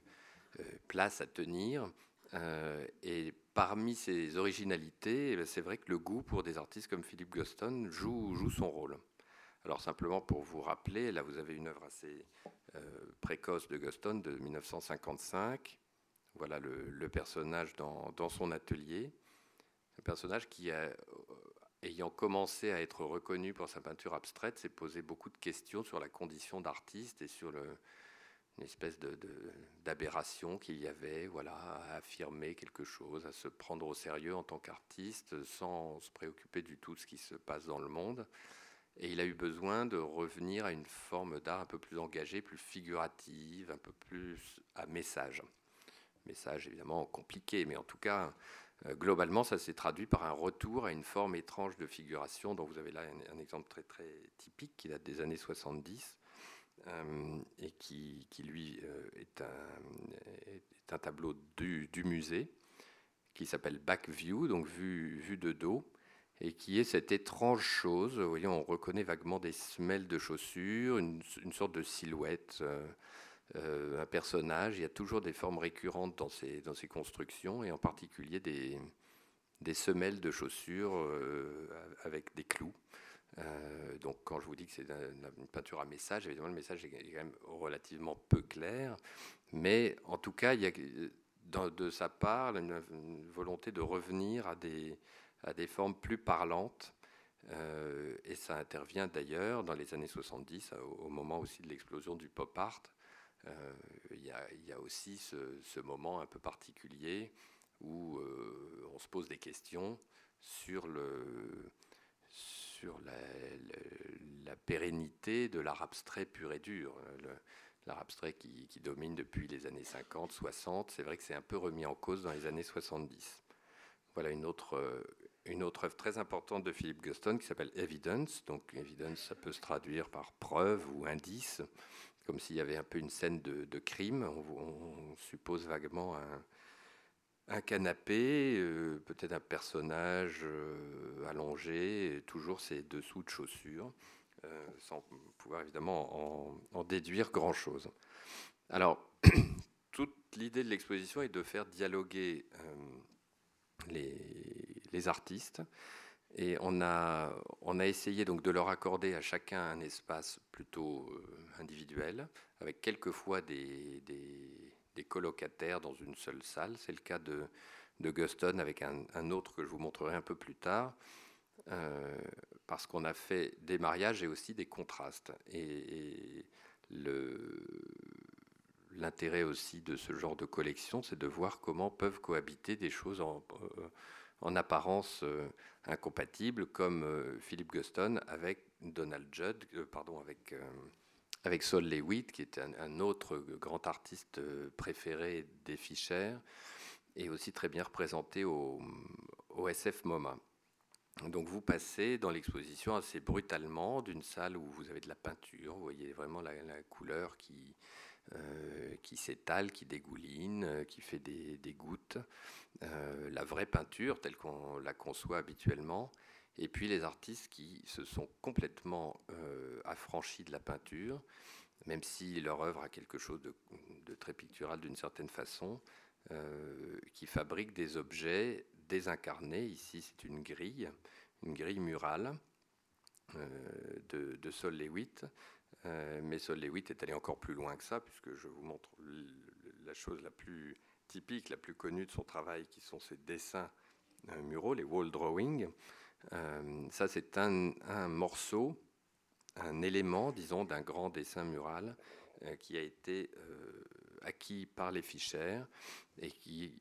euh, place à tenir. Euh, et parmi ces originalités, eh c'est vrai que le goût pour des artistes comme Philippe Guston joue, son rôle. Alors simplement pour vous rappeler, là vous avez une œuvre assez euh, précoce de Guston de 1955 voilà le, personnage dans, son atelier. Un personnage qui, a, ayant commencé à être reconnu pour sa peinture abstraite, s'est posé beaucoup de questions sur la condition d'artiste et sur une espèce d'aberration qu'il y avait, voilà, à affirmer quelque chose, à se prendre au sérieux en tant qu'artiste, sans se préoccuper du tout de ce qui se passe dans le monde. Et il a eu besoin de revenir à une forme d'art un peu plus engagée, plus figurative, un peu plus à message. Message évidemment compliqué, mais en tout cas, euh, globalement, ça s'est traduit par un retour à une forme étrange de figuration, dont vous avez là un, exemple très, très typique qui date des années 70 euh, et qui, qui lui euh, est, un, tableau du, du musée qui s'appelle Back View, donc vue, vue de dos. et qui est cette étrange chose. Vous voyez, on reconnaît vaguement des semelles de chaussures, une, sorte de silhouette, un personnage. Il y a toujours des formes récurrentes dans ces, dans ces constructions, et en particulier des, semelles de chaussures euh, avec des clous. donc, quand je vous dis que c'est une, peinture à message, évidemment, le message est quand même relativement peu clair. Mais en tout cas, il y a de sa part une volonté de revenir à des, à des formes plus parlantes. Euh, et ça intervient d'ailleurs dans les années 70, au, moment aussi de l'explosion du pop art. Euh, il y, a aussi ce, moment un peu particulier où euh, on se pose des questions sur, la, pérennité de l'art abstrait pur et dur. L'art abstrait qui, domine depuis les années 50, 60, c'est vrai que c'est un peu remis en cause dans les années 70. Voilà une autre, une autre œuvre très importante de Philip Guston qui s'appelle Evidence. Donc, Evidence, ça peut se traduire par preuve ou indice, comme s'il y avait un peu une scène de, crime. On, suppose vaguement un, canapé, euh, peut-être un personnage euh, allongé, toujours ses dessous de chaussures, euh, sans pouvoir évidemment en, déduire grand-chose. Alors, toute l'idée de l'exposition est de faire dialoguer les les artistes. Et on a, on a essayé donc de leur accorder à chacun un espace plutôt euh, individuel, avec quelquefois des, des, colocataires dans une seule salle. C'est le cas de, Guston avec un, autre que je vous montrerai un peu plus tard, euh, parce qu'on a fait des mariages et aussi des contrastes. Et, l'intérêt aussi de ce genre de collection, c'est de voir comment peuvent cohabiter des choses en, euh, en apparence euh, incompatibles, comme euh, Philip Guston avec Donald Judd, pardon, avec, avec Sol Lewitt, qui est un, autre grand artiste préféré des Fischer, et aussi très bien représenté au, SF MoMA. Donc vous passez dans l'exposition assez brutalement d'une salle où vous avez de la peinture, vous voyez vraiment la, couleur qui, qui s'étale, qui dégouline, qui fait des, gouttes, euh, la vraie peinture telle qu'on la conçoit habituellement, et puis les artistes qui se sont complètement euh, affranchis de la peinture, même si leur œuvre a quelque chose de, très pictural d'une certaine façon, euh, qui fabriquent des objets désincarnés. Ici, c'est une grille, une grille murale de, de, Sol Lewitt. mais Sol Lewitt est allé encore plus loin que ça, puisque je vous montre la chose la plus typique, la plus connue de son travail, qui sont ses dessins euh, muraux, les wall drawings. Euh, ça, c'est un, morceau, un élément, disons, d'un grand dessin mural euh, qui a été acquis par les fichères et qui,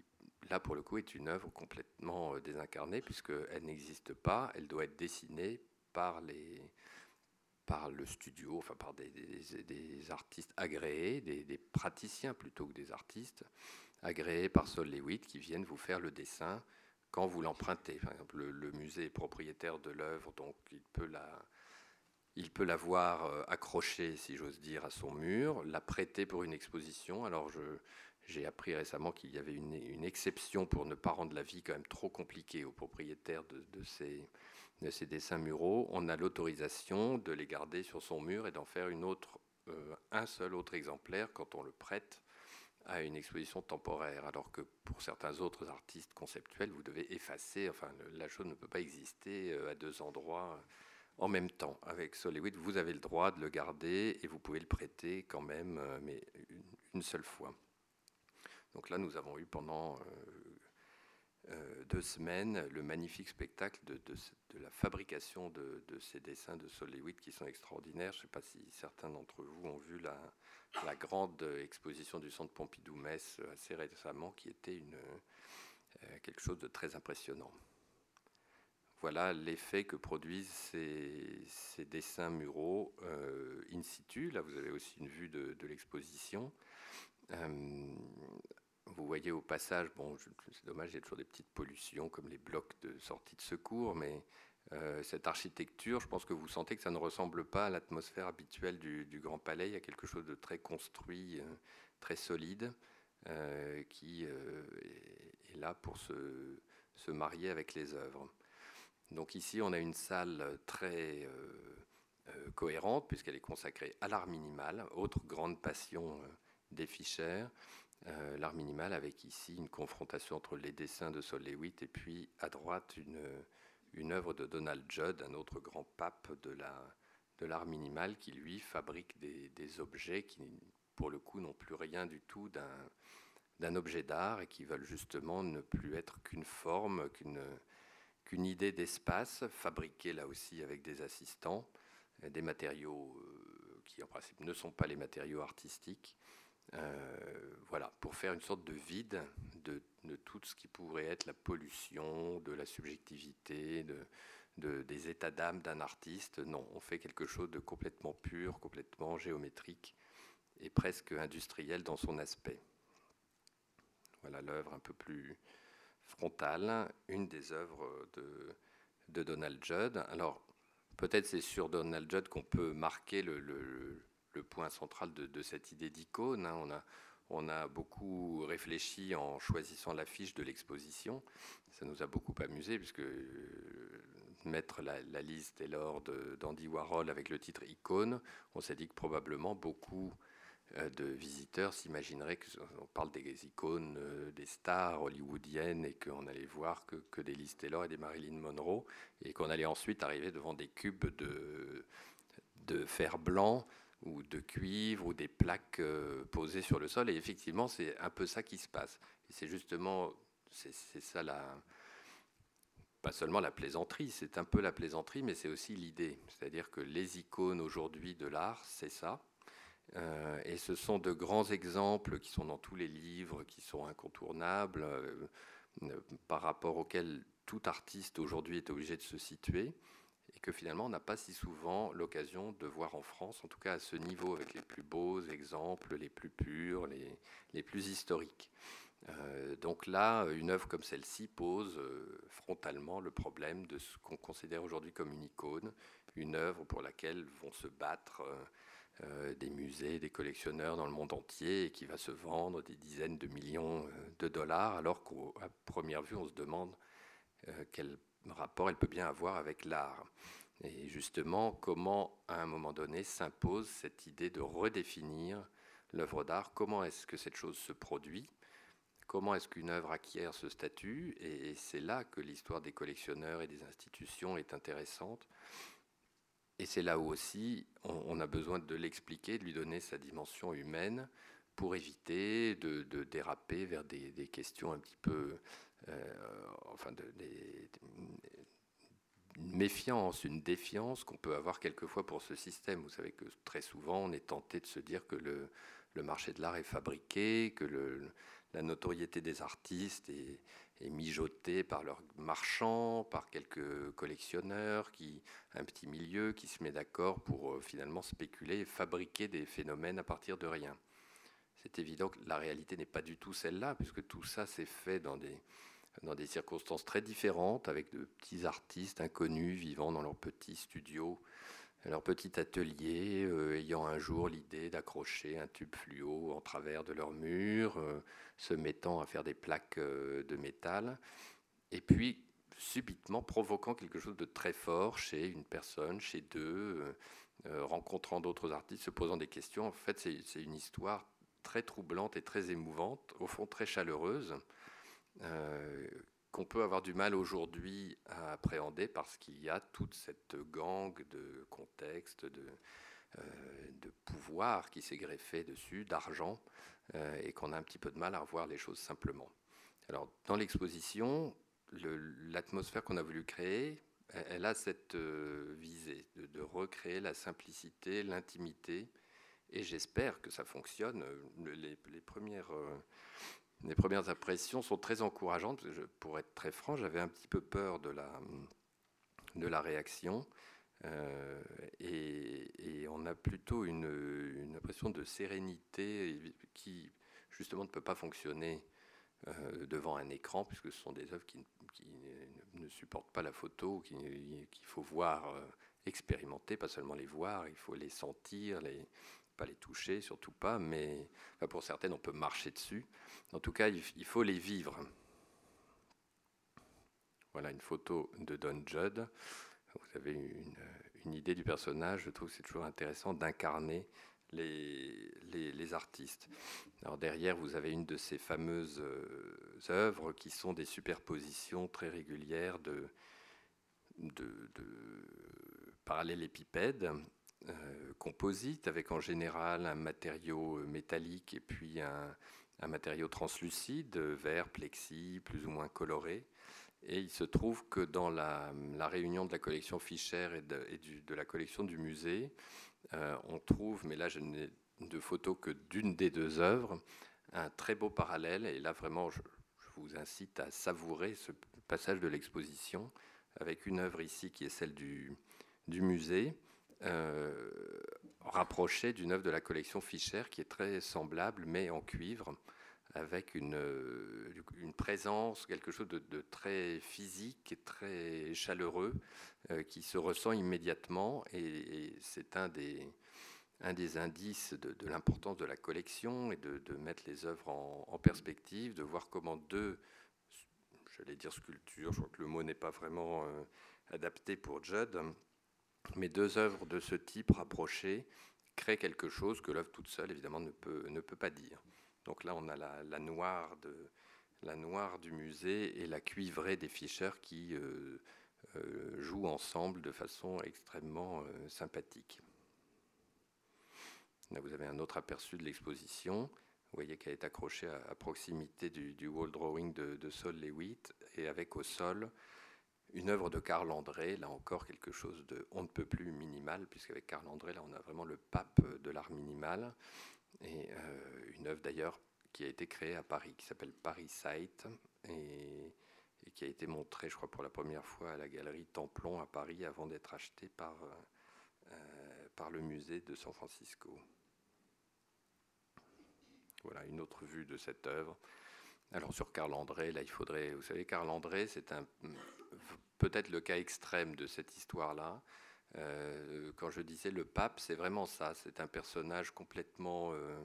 là, pour le coup, est une œuvre complètement désincarnée, puisqu'elle n'existe pas, elle doit être dessinée par les, par le studio, enfin par des, artistes agréés, des, des, praticiens plutôt que des artistes, agréés par Sol Lewitt qui viennent vous faire le dessin quand vous l'empruntez. Par exemple, le, musée est propriétaire de l'œuvre, donc il peut la, il peut l'avoir euh, accrochée, si j'ose dire, à son mur, la prêter pour une exposition. Alors j'ai appris récemment qu'il y avait une, exception pour ne pas rendre la vie quand même trop compliquée aux propriétaires de, ces, de ces, dessins muraux. On a l'autorisation de les garder sur son mur et d'en faire euh, un seul autre exemplaire quand on le prête à une exposition temporaire, alors que pour certains autres artistes conceptuels, vous devez effacer, enfin la chose ne peut pas exister euh, à deux endroits euh, en même temps. Avec Solewit, vous avez le droit de le garder et vous pouvez le prêter quand même, euh, mais une seule fois. Donc là, nous avons eu pendant deux semaines le magnifique spectacle de, la fabrication de, ces dessins de Solewit qui sont extraordinaires. Je ne sais pas si certains d'entre vous ont vu la, grande exposition du Centre Pompidou-Metz euh, assez récemment, qui était euh, quelque chose de très impressionnant. Voilà l'effet que produisent ces, dessins muraux euh, in situ. Là, vous avez aussi une vue de, l'exposition. Vous voyez au passage, bon, c'est dommage, il y a toujours des petites pollutions comme les blocs de sortie de secours, mais euh, cette architecture, je pense que vous sentez que ça ne ressemble pas à l'atmosphère habituelle du, Grand Palais. Il y a quelque chose de très construit, euh, très solide, euh, qui est, là pour se, marier avec les œuvres. Donc ici, on a une salle très cohérente, puisqu'elle est consacrée à l'art minimal, autre grande passion des Fischer. l'art minimal avec ici une confrontation entre les dessins de Sol Lewitt et puis à droite une, œuvre de Donald Judd, un autre grand pape de la, de l'art minimal qui, lui, fabrique des, objets qui, pour le coup, n'ont plus rien du tout d'un, objet d'art et qui veulent justement ne plus être qu'une forme, qu'une, qu'une idée d'espace, fabriquée là aussi avec des assistants, des matériaux euh, qui en principe ne sont pas les matériaux artistiques. Euh, voilà, pour faire une sorte de vide de, tout ce qui pourrait être la pollution, de la subjectivité, de, des états d'âme d'un artiste. Non, on fait quelque chose de complètement pur, complètement géométrique et presque industriel dans son aspect. Voilà l'œuvre un peu plus frontale, une des œuvres de, Donald Judd. Alors, peut-être c'est sur Donald Judd qu'on peut marquer le, point central de, cette idée d'icône. Hein. On a, beaucoup réfléchi en choisissant l'affiche de l'exposition. Ça nous a beaucoup amusé puisque mettre la, liste Taylor d'Andy Warhol avec le titre Icône, on s'est dit que probablement beaucoup euh, de visiteurs s'imagineraient qu'on parle des icônes, euh, des stars hollywoodiennes et qu'on allait voir que, que, des Liz Taylor et des Marilyn Monroe et qu'on allait ensuite arriver devant des cubes de fer blanc ou de cuivre ou des plaques euh, posées sur le sol. Et effectivement, c'est un peu ça qui se passe. Et c'est justement, c'est ça la, pas seulement la plaisanterie, c'est un peu la plaisanterie, mais c'est aussi l'idée. C'est-à-dire que les icônes aujourd'hui de l'art, c'est ça. Euh, et ce sont de grands exemples qui sont dans tous les livres, qui sont incontournables, euh, par rapport auxquels tout artiste aujourd'hui est obligé de se situer, et que finalement on n'a pas si souvent l'occasion de voir en France, en tout cas à ce niveau, avec les plus beaux exemples, les plus purs, les, les plus historiques. Euh, donc là, une œuvre comme celle-ci pose euh, frontalement le problème de ce qu'on considère aujourd'hui comme une icône, une œuvre pour laquelle vont se battre euh, des musées, des collectionneurs dans le monde entier et qui va se vendre des dizaines de millions de dollars, alors qu'à première vue, on se demande quel rapport elle peut bien avoir avec l'art. Et justement, comment à un moment donné s'impose cette idée de redéfinir l'œuvre d'art, comment est-ce que cette chose se produit? Comment est-ce qu'une œuvre acquiert ce statut? Et c'est là que l'histoire des collectionneurs et des institutions est intéressante. Et c'est là où aussi on, a besoin de l'expliquer, de lui donner sa dimension humaine pour éviter de, déraper vers des, questions un petit peu, enfin, de, une méfiance, une défiance qu'on peut avoir quelquefois pour ce système. Vous savez que très souvent on est tenté de se dire que le, marché de l'art est fabriqué, que la notoriété des artistes est, mijotée par leurs marchands, par quelques collectionneurs, qui, un petit milieu qui se met d'accord pour euh, finalement spéculer et fabriquer des phénomènes à partir de rien. C'est évident que la réalité n'est pas du tout celle-là, puisque tout ça s'est fait dans des, dans des circonstances très différentes, avec de petits artistes inconnus vivant dans leurs petits studios leur petit atelier, euh, ayant un jour l'idée d'accrocher un tube fluo en travers de leur mur, euh, se mettant à faire des plaques euh, de métal, et puis subitement provoquant quelque chose de très fort chez une personne, chez deux, rencontrant d'autres artistes, se posant des questions. En fait, c'est une histoire très troublante et très émouvante, au fond très chaleureuse, qu'on peut avoir du mal aujourd'hui à appréhender parce qu'il y a toute cette gang de contexte, de, euh, de pouvoir qui s'est greffé dessus, d'argent, euh, et qu'on a un petit peu de mal à revoir les choses simplement. Alors, dans l'exposition, l'atmosphère qu'on a voulu créer, elle, a cette euh, visée de, recréer la simplicité, l'intimité, et j'espère que ça fonctionne. Les premières les premières impressions sont très encourageantes. pour être très franc, j'avais un petit peu peur de la, de la réaction. Euh, et, on a plutôt une, impression de sérénité qui, justement, ne peut pas fonctionner euh, devant un écran, puisque ce sont des œuvres qui, ne supportent pas la photo, qu'il faut voir, euh, expérimenter, pas seulement les voir, il faut les sentir, les, pas les toucher, surtout pas, mais pour certaines, on peut marcher dessus. En tout cas, il faut les vivre. voilà une photo de Don Judd. Vous avez une, idée du personnage. Je trouve que c'est toujours intéressant d'incarner les, les, artistes. Alors derrière, vous avez une de ces fameuses euh, œuvres qui sont des superpositions très régulières de, de, parallélépipèdes euh, composites, avec en général un matériau métallique et puis un, matériau translucide, vert, plexi, plus ou moins coloré. Et il se trouve que dans la, réunion de la collection Fischer et de, la collection du musée, euh, on trouve, mais là je n'ai de photos que d'une des deux œuvres, un très beau parallèle. Et là vraiment, je, vous incite à savourer ce passage de l'exposition avec une œuvre ici qui est celle du musée, euh, rapprochée d'une œuvre de la collection Fischer qui est très semblable, mais en cuivre avec une, euh, présence, quelque chose de, très physique et très chaleureux euh, qui se ressent immédiatement. Et, c'est un des, un des indices de, l'importance de la collection et de, mettre les œuvres en, perspective, de voir comment deux, j'allais dire sculptures, je crois que le mot n'est pas vraiment euh, adapté pour Judd, mais deux œuvres de ce type rapprochées créent quelque chose que l'œuvre toute seule, évidemment, ne peut, ne peut pas dire. Donc là, on a la, noire, de, la noire du musée et la cuivrée des ficheurs qui euh, euh, jouent ensemble de façon extrêmement euh, sympathique. Là, vous avez un autre aperçu de l'exposition. Vous voyez qu'elle est accrochée à, proximité du, wall drawing de, de Sol Lewitt et avec au sol une œuvre de Carl André, là encore quelque chose de on ne peut plus minimal, puisqu'avec Carl André, là on a vraiment le pape de l'art minimal et euh, une œuvre d'ailleurs qui a été créée à Paris, qui s'appelle Paris Sight, et, qui a été montrée, je crois, pour la première fois à la galerie Templon à Paris, avant d'être achetée par, euh, euh, par le musée de San Francisco. Voilà une autre vue de cette œuvre. Alors sur Carl André, là il faudrait, vous savez, Carl André, c'est peut-être le cas extrême de cette histoire-là. Euh, quand je disais le pape, c'est vraiment ça. C'est un personnage complètement euh,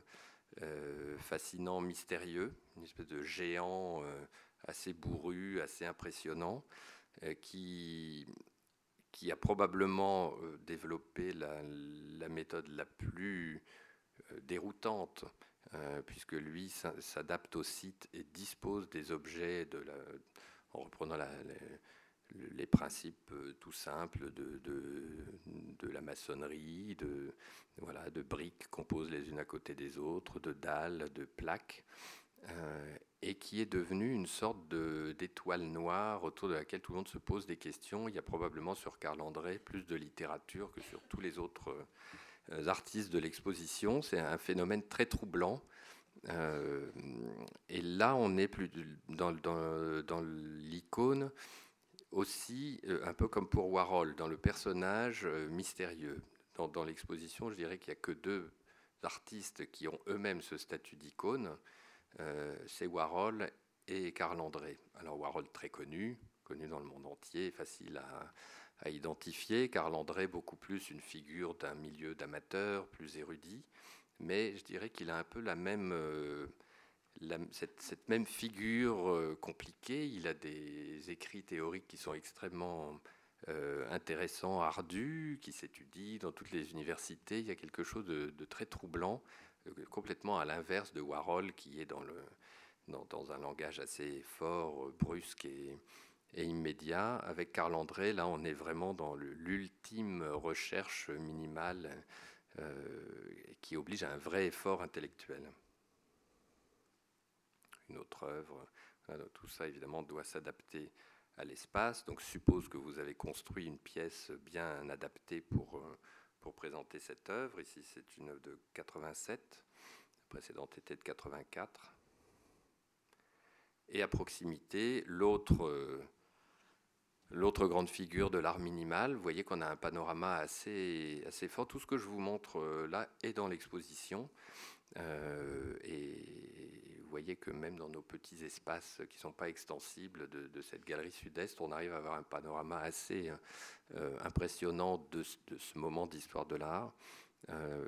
euh, fascinant, mystérieux, une espèce de géant assez bourru, assez impressionnant, qui, qui a probablement développé la, méthode la plus déroutante, puisque lui s'adapte au site et dispose des objets en reprenant les principes euh, tout simples de, la maçonnerie, de, voilà, de briques pose les unes à côté des autres, de dalles, de plaques, euh, et qui est devenu une sorte d'étoile noire autour de laquelle tout le monde se pose des questions. Il y a probablement sur Carl André plus de littérature que sur tous les autres euh, artistes de l'exposition. C'est un phénomène très troublant. et là, on est plus dans, l'icône aussi, euh, un peu comme pour Warhol, dans le personnage euh, mystérieux. Dans, l'exposition, je dirais qu'il n'y a que deux artistes qui ont eux-mêmes ce statut d'icône, euh, c'est Warhol et Carl André. Alors Warhol très connu, connu dans le monde entier, facile à, identifier. Carl André beaucoup plus une figure d'un milieu d'amateurs, plus érudit, mais je dirais qu'il a un peu la même cette, même figure euh, compliquée. Il a des écrits théoriques qui sont extrêmement euh, intéressants, ardus, qui s'étudient dans toutes les universités. Il y a quelque chose de, très troublant, euh, complètement à l'inverse de Warhol, qui est dans, le, dans, un langage assez fort, brusque et, et immédiat. Avec Carl André, là, on est vraiment dans l'ultime recherche minimale qui oblige à un vrai effort intellectuel une autre œuvre. tout ça, évidemment, doit s'adapter à l'espace. Donc, suppose que vous avez construit une pièce bien adaptée pour, euh, pour présenter cette œuvre. Ici, c'est une œuvre de 87. La précédente était de 84. Et à proximité, l'autre euh, l'autre grande figure de l'art minimal. Vous voyez qu'on a un panorama assez, assez fort. Tout ce que je vous montre euh, là est dans l'exposition. et voyez que même dans nos petits espaces qui ne sont pas extensibles de, cette galerie sud-est, on arrive à avoir un panorama assez euh, impressionnant de, ce moment d'histoire de l'art. Euh,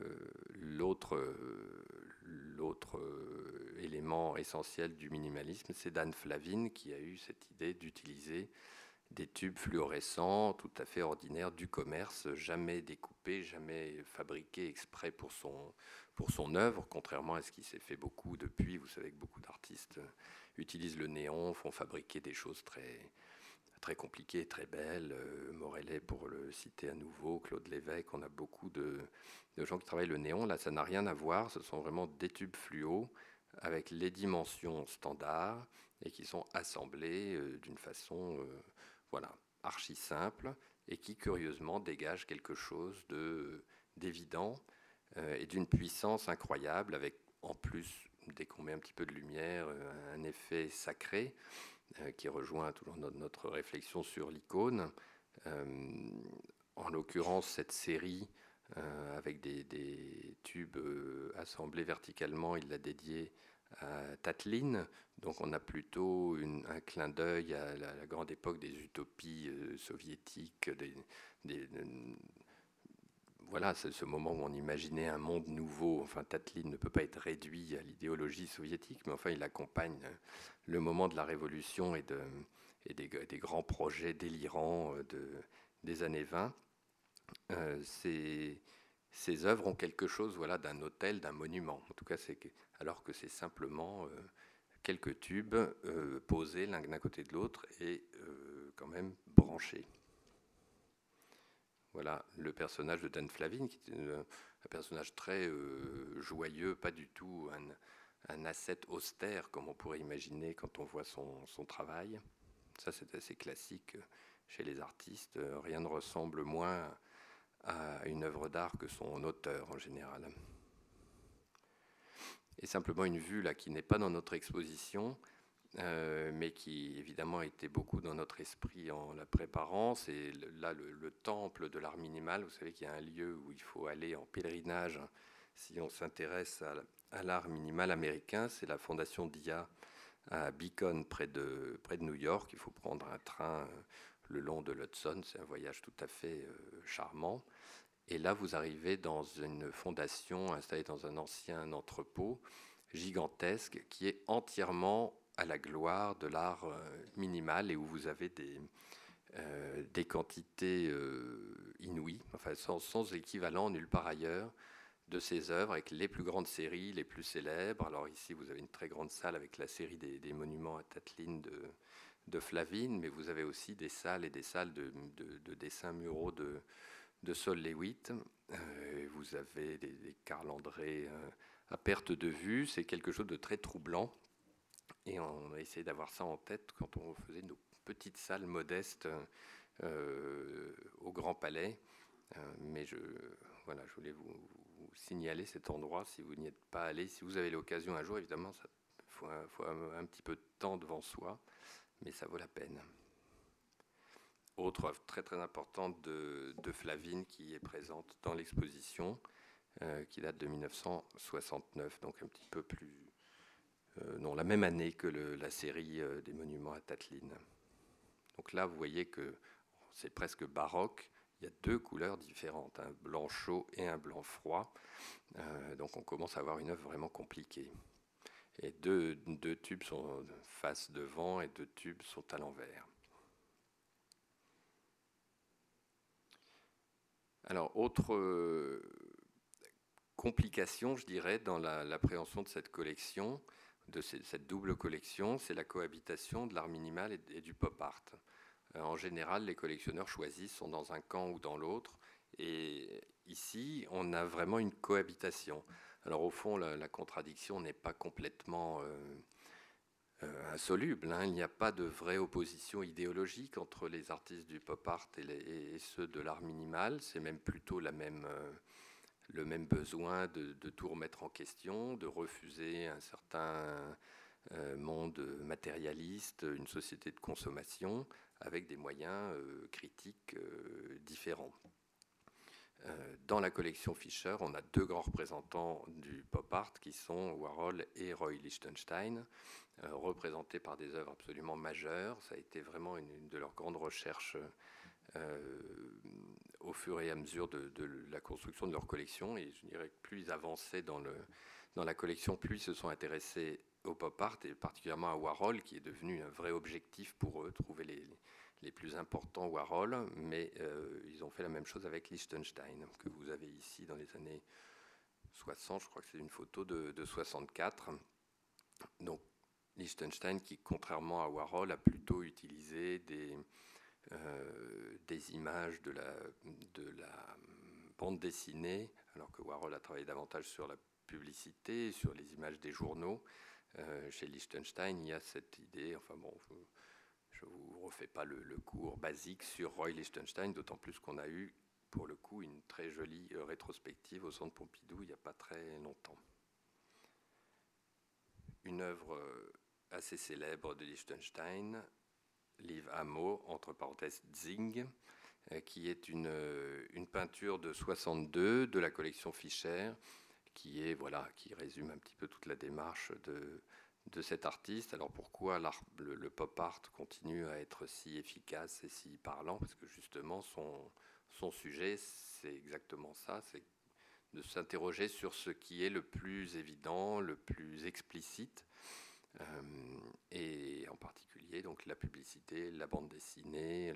l'autre, l'autre euh, élément essentiel du minimalisme, c'est Dan Flavin qui a eu cette idée d'utiliser des tubes fluorescents tout à fait ordinaires du commerce, jamais découpés, jamais fabriqués exprès pour son, pour son œuvre, contrairement à ce qui s'est fait beaucoup depuis. Vous savez que beaucoup d'artistes utilisent le néon, font fabriquer des choses très, très compliquées, très belles. Euh, Morellet, pour le citer à nouveau, Claude Lévesque, on a beaucoup de, de gens qui travaillent le néon. Là, ça n'a rien à voir. Ce sont vraiment des tubes fluo avec les dimensions standards et qui sont assemblés euh, d'une façon euh, voilà, archi simple et qui curieusement dégage quelque chose de d'évident euh, et d'une puissance incroyable avec en plus dès qu'on met un petit peu de lumière un effet sacré qui rejoint toujours notre réflexion sur l'icône. En l'occurrence cette série avec des, tubes assemblés verticalement il l'a dédié à Tatlin. Donc on a plutôt un clin d'œil à la, grande époque des utopies euh, soviétiques. Des, voilà, c'est ce moment où on imaginait un monde nouveau. Enfin, Tatlin ne peut pas être réduit à l'idéologie soviétique, mais enfin, il accompagne le moment de la révolution et, de, et des, grands projets délirants euh, de, des années 20. Euh, ces, ces œuvres ont quelque chose voilà, d'un hôtel, d'un monument. En tout cas, alors que c'est simplement euh, quelques tubes euh, posés l'un d'un côté de l'autre et euh, quand même branchés. Voilà le personnage de Dan Flavin, qui est un personnage très joyeux, pas du tout un, un, asset austère comme on pourrait imaginer quand on voit son travail. Ça, c'est assez classique chez les artistes. Rien ne ressemble moins à une œuvre d'art que son auteur en général et simplement une vue là qui n'est pas dans notre exposition, euh, mais qui évidemment était beaucoup dans notre esprit en la préparant. C'est là le, temple de l'art minimal. Vous savez qu'il y a un lieu où il faut aller en pèlerinage si on s'intéresse à, l'art minimal américain. C'est la fondation DIA à Beacon, près de, près de New York. Il faut prendre un train euh, le long de l'Hudson. C'est un voyage tout à fait euh, charmant. Et là, vous arrivez dans une fondation installée dans un ancien entrepôt gigantesque qui est entièrement à la gloire de l'art euh, minimal et où vous avez des, euh, des quantités euh, inouïes, enfin sans, équivalent nulle part ailleurs, de ces œuvres avec les plus grandes séries, les plus célèbres. Alors ici, vous avez une très grande salle avec la série des, monuments à Tatlin de, de, Flavine, mais vous avez aussi des salles et des salles de, de dessins muraux de, de Sol Lewitt. Euh, vous avez des, Carl André euh, à perte de vue. C'est quelque chose de très troublant. Et on a essayé d'avoir ça en tête quand on faisait nos petites salles modestes euh, au Grand Palais. mais je, voilà, je voulais vous, signaler cet endroit si vous n'y êtes pas allé. Si vous avez l'occasion un jour, évidemment, il faut un petit peu de temps devant soi, mais ça vaut la peine autre œuvre très très importante de, Flavine qui est présente dans l'exposition, euh, qui date de 1969, donc un petit peu plus, euh, non, la même année que la série euh, des monuments à Tatlin. Donc là, vous voyez que c'est presque baroque. Il y a deux couleurs différentes, un blanc chaud et un blanc froid. donc on commence à avoir une œuvre vraiment compliquée. Et deux, deux tubes sont face devant et deux tubes sont à l'envers. Alors, autre euh, complication, je dirais, dans l'appréhension de cette collection, de cette double collection, c'est la cohabitation de l'art minimal et, du pop art. Euh, en général, les collectionneurs choisissent, sont dans un camp ou dans l'autre, et ici, on a vraiment une cohabitation. Alors, au fond, la, contradiction n'est pas complètement euh, insoluble. Hein. Il n'y a pas de vraie opposition idéologique entre les artistes du pop art et, ceux de l'art minimal. C'est même plutôt euh, le même besoin de, tout remettre en question, de refuser un certain euh, monde matérialiste, une société de consommation, avec des moyens critiques différents. Dans la collection Fischer, on a deux grands représentants du pop art qui sont Warhol et Roy Lichtenstein. Euh, représentés par des œuvres absolument majeures. Ça a été vraiment une, de leurs grandes recherches euh, au fur et à mesure de, la construction de leur collection. Et je dirais que plus ils avançaient dans, le, dans la collection, plus ils se sont intéressés au pop art et particulièrement à Warhol, qui est devenu un vrai objectif pour eux, trouver les, les plus importants Warhol, mais ils ont fait la même chose avec Liechtenstein, que vous avez ici dans les années 60, je crois que c'est une photo de, de 64. Donc Liechtenstein qui, contrairement à Warhol, a plutôt utilisé des, euh, images de la, de la bande dessinée, alors que Warhol a travaillé davantage sur la publicité, sur les images des journaux. Euh, chez Liechtenstein, il y a cette idée, enfin bon, je ne vous refais pas le, cours basique sur Roy Liechtenstein, d'autant plus qu'on a eu pour le coup une très jolie euh, rétrospective au centre Pompidou il n'y a pas très longtemps. Une œuvre assez célèbre de Liechtenstein, Liv Amo, entre parenthèses Zing, euh, qui est une, euh, une, peinture de 62 de la collection Fischer, qui est voilà, qui résume un petit peu toute la démarche de, de cet artiste. Alors pourquoi le, pop art continue à être si efficace et si parlant? Parce que justement son, sujet, c'est exactement ça, c'est de s'interroger sur ce qui est le plus évident, le plus explicite, euh, et en particulier donc la publicité, la bande dessinée,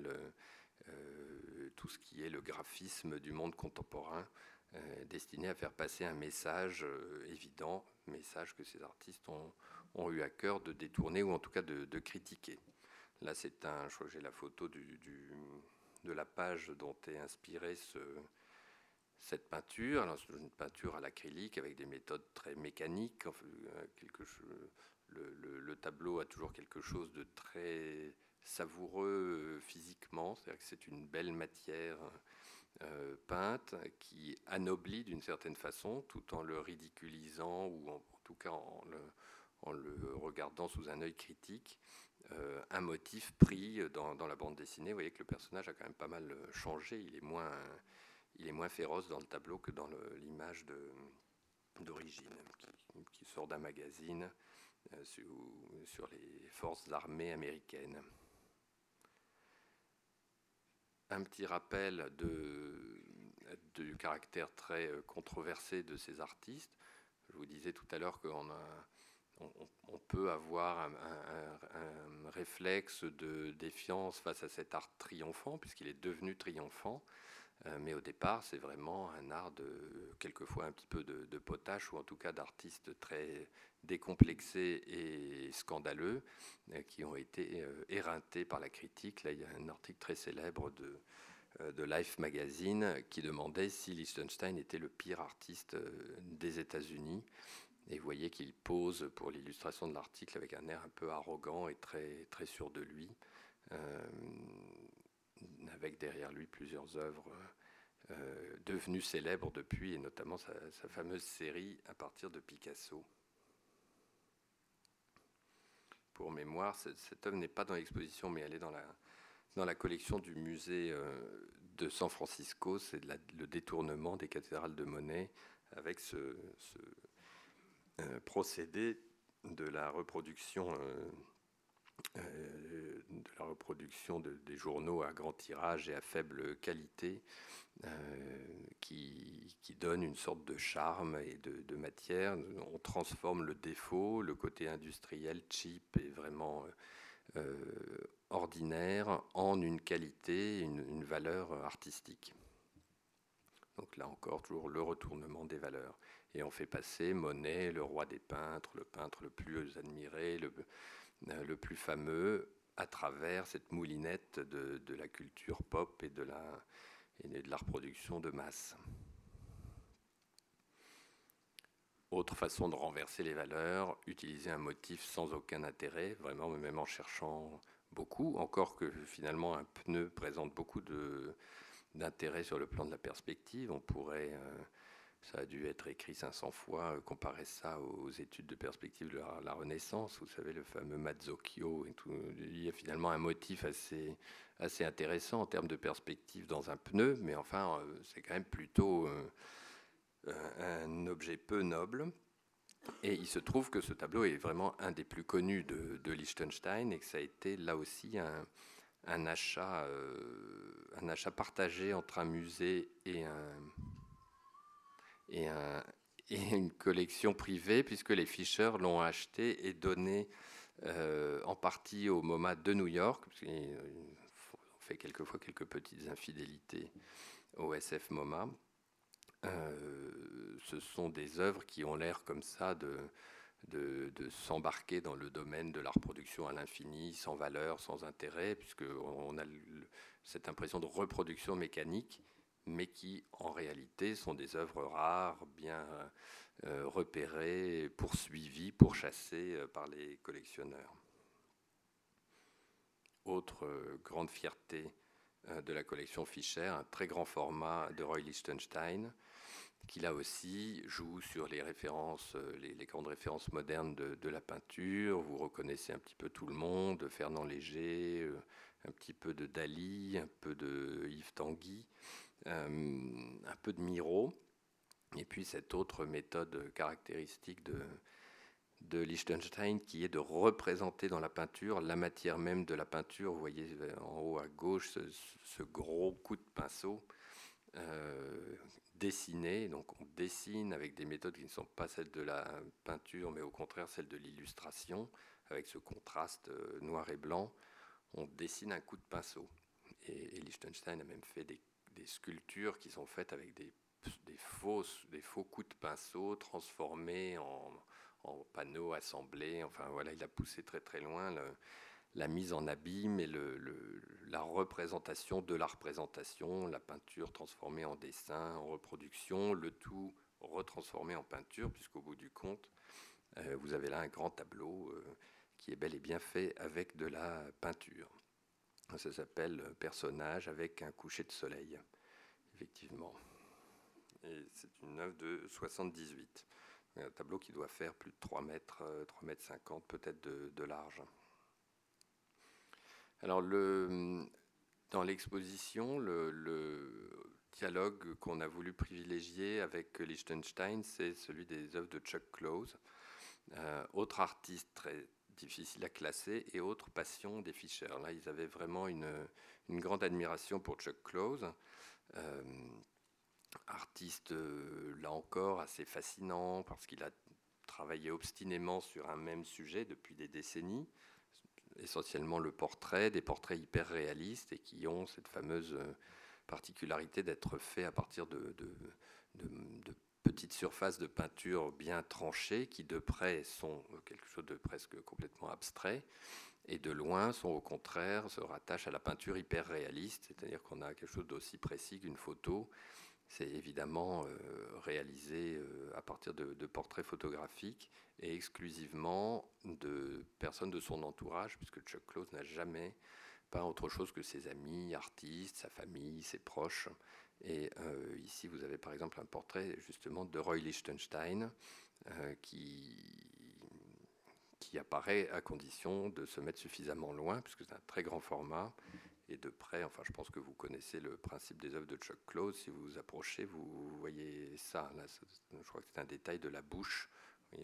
euh, tout ce qui est le graphisme du monde contemporain, euh, destiné à faire passer un message évident, message que ces artistes ont, ont, eu à cœur de détourner ou en tout cas de, critiquer. Là, c'est un, j'ai la photo de la page dont est inspirée ce, cette peinture. C'est une peinture à l'acrylique avec des méthodes très mécaniques, chose, le, tableau a toujours quelque chose de très savoureux euh, physiquement, c'est-à-dire que c'est une belle matière euh, peinte qui anoblit d'une certaine façon, tout en le ridiculisant ou en, tout cas en le, regardant sous un œil critique, euh, un motif pris dans, la bande dessinée. Vous voyez que le personnage a quand même pas mal changé, il est moins, il est moins féroce dans le tableau que dans l'image d'origine, qui, sort d'un magazine euh, sur, les forces armées américaines. Un petit rappel du caractère très euh, controversé de ces artistes. Je vous disais tout à l'heure qu'on on, peut avoir un, réflexe de défiance face à cet art triomphant, puisqu'il est devenu triomphant. Euh, mais au départ, c'est vraiment un art de, quelquefois un petit peu de, de potache, ou en tout cas d'artistes très décomplexés et scandaleux, euh, qui ont été euh, éreintés par la critique. Là, il y a un article très célèbre de, de Life Magazine qui demandait si Liechtenstein était le pire artiste des États-Unis. Et vous voyez qu'il pose pour l'illustration de l'article avec un air un peu arrogant et très, très sûr de lui. Euh, avec derrière lui plusieurs œuvres euh, devenues célèbres depuis, et notamment sa, fameuse série à partir de Picasso. Pour mémoire, cette, œuvre n'est pas dans l'exposition, mais elle est dans la, dans la collection du musée euh, de San Francisco. C'est le détournement des cathédrales de Monet avec ce, ce procédé de la reproduction euh, euh, des journaux à grand tirage et à faible qualité, euh, qui, donne une sorte de charme et de, matière. On transforme le défaut, le côté industriel, cheap et vraiment euh, ordinaire, en une qualité, une valeur artistique. Donc là encore, toujours le retournement des valeurs. Et on fait passer Monet, le roi des peintres, le peintre le plus admiré, le, euh, plus fameux à travers cette moulinette de, la culture pop et de la, et de la reproduction de masse. Autre façon de renverser les valeurs, utiliser un motif sans aucun intérêt, vraiment même en cherchant beaucoup, encore que finalement un pneu présente beaucoup d'intérêt sur le plan de la perspective. On pourrait euh, ça a dû être écrit 500 fois, euh, comparer ça aux études de perspective de la, Renaissance, vous savez, le fameux Mazzocchio. Il y a finalement un motif assez, intéressant en termes de perspective dans un pneu, mais enfin, euh, c'est quand même plutôt euh, un objet peu noble. Et il se trouve que ce tableau est vraiment un des plus connus de, Liechtenstein et que ça a été là aussi un, achat, un achat partagé entre un musée et un, et, un, et, une collection privée, puisque les Fischer l'ont acheté et donné euh, en partie au MoMA de New York, fait quelquefois quelques petites infidélités au SF MoMA. ce sont des œuvres qui ont l'air comme ça de, de, s'embarquer dans le domaine de la reproduction à l'infini, sans valeur, sans intérêt, puisqu'on a cette impression de reproduction mécanique, mais qui en réalité sont des œuvres rares, bien euh, repérées, poursuivies, pourchassées euh, par les collectionneurs. Autre euh, grande fierté de la collection Fischer, un très grand format de Roy Lichtenstein, qui là aussi joue sur les références, les, grandes références modernes de, la peinture. Vous reconnaissez un petit peu tout le monde, Fernand Léger, un petit peu de Dali, un peu de Yves Tanguy, un peu de Miro, et puis cette autre méthode caractéristique de, de Liechtenstein qui est de représenter dans la peinture la matière même de la peinture. Vous voyez en haut à gauche ce, gros coup de pinceau dessiner. Donc on dessine avec des méthodes qui ne sont pas celles de la peinture, mais au contraire celles de l'illustration, avec ce contraste euh, noir et blanc. On dessine un coup de pinceau. Et, Liechtenstein a même fait des, sculptures qui sont faites avec des, des, des faux coups de pinceau transformés en, panneaux assemblés. Enfin voilà, il a poussé très très loin. La mise en abîme et la représentation de la représentation, la peinture transformée en dessin, en reproduction, le tout retransformé en peinture, puisqu'au bout du compte, euh, vous avez là un grand tableau euh, qui est bel et bien fait avec de la peinture. Ça s'appelle Personnage avec un coucher de soleil, effectivement. Et c'est une œuvre de 78. Un tableau qui doit faire plus de 3 mètres, 3 euh, mètres 50 peut-être de large. Alors, dans l'exposition, le, dialogue qu'on a voulu privilégier avec Liechtenstein, c'est celui des œuvres de Chuck Close, euh, autre artiste très difficile à classer et autre passion des Fischer. Là, ils avaient vraiment une, grande admiration pour Chuck Close. Euh, artiste, euh, là encore, assez fascinant parce qu'il a travaillé obstinément sur un même sujet depuis des décennies essentiellement le portrait, des portraits hyper réalistes et qui ont cette fameuse euh, particularité d'être faits à partir de, petites surfaces de peinture bien tranchées qui de près sont quelque chose de presque complètement abstrait et de loin sont au contraire se rattachent à la peinture hyper réaliste, c'est-à-dire qu'on a quelque chose d'aussi précis qu'une photo. C'est évidemment euh, réalisé euh, à partir de, de, portraits photographiques et exclusivement de personnes de son entourage, puisque Chuck Close n'a jamais pas autre chose que ses amis, artistes, sa famille, ses proches. Et euh, ici, vous avez par exemple un portrait justement de Roy Lichtenstein euh, qui, qui apparaît à condition de se mettre suffisamment loin, puisque c'est un très grand format. Et de près, enfin, je pense que vous connaissez le principe des œuvres de Chuck Close. Si vous vous approchez, vous voyez ça. Là, je crois que c'est un détail de la bouche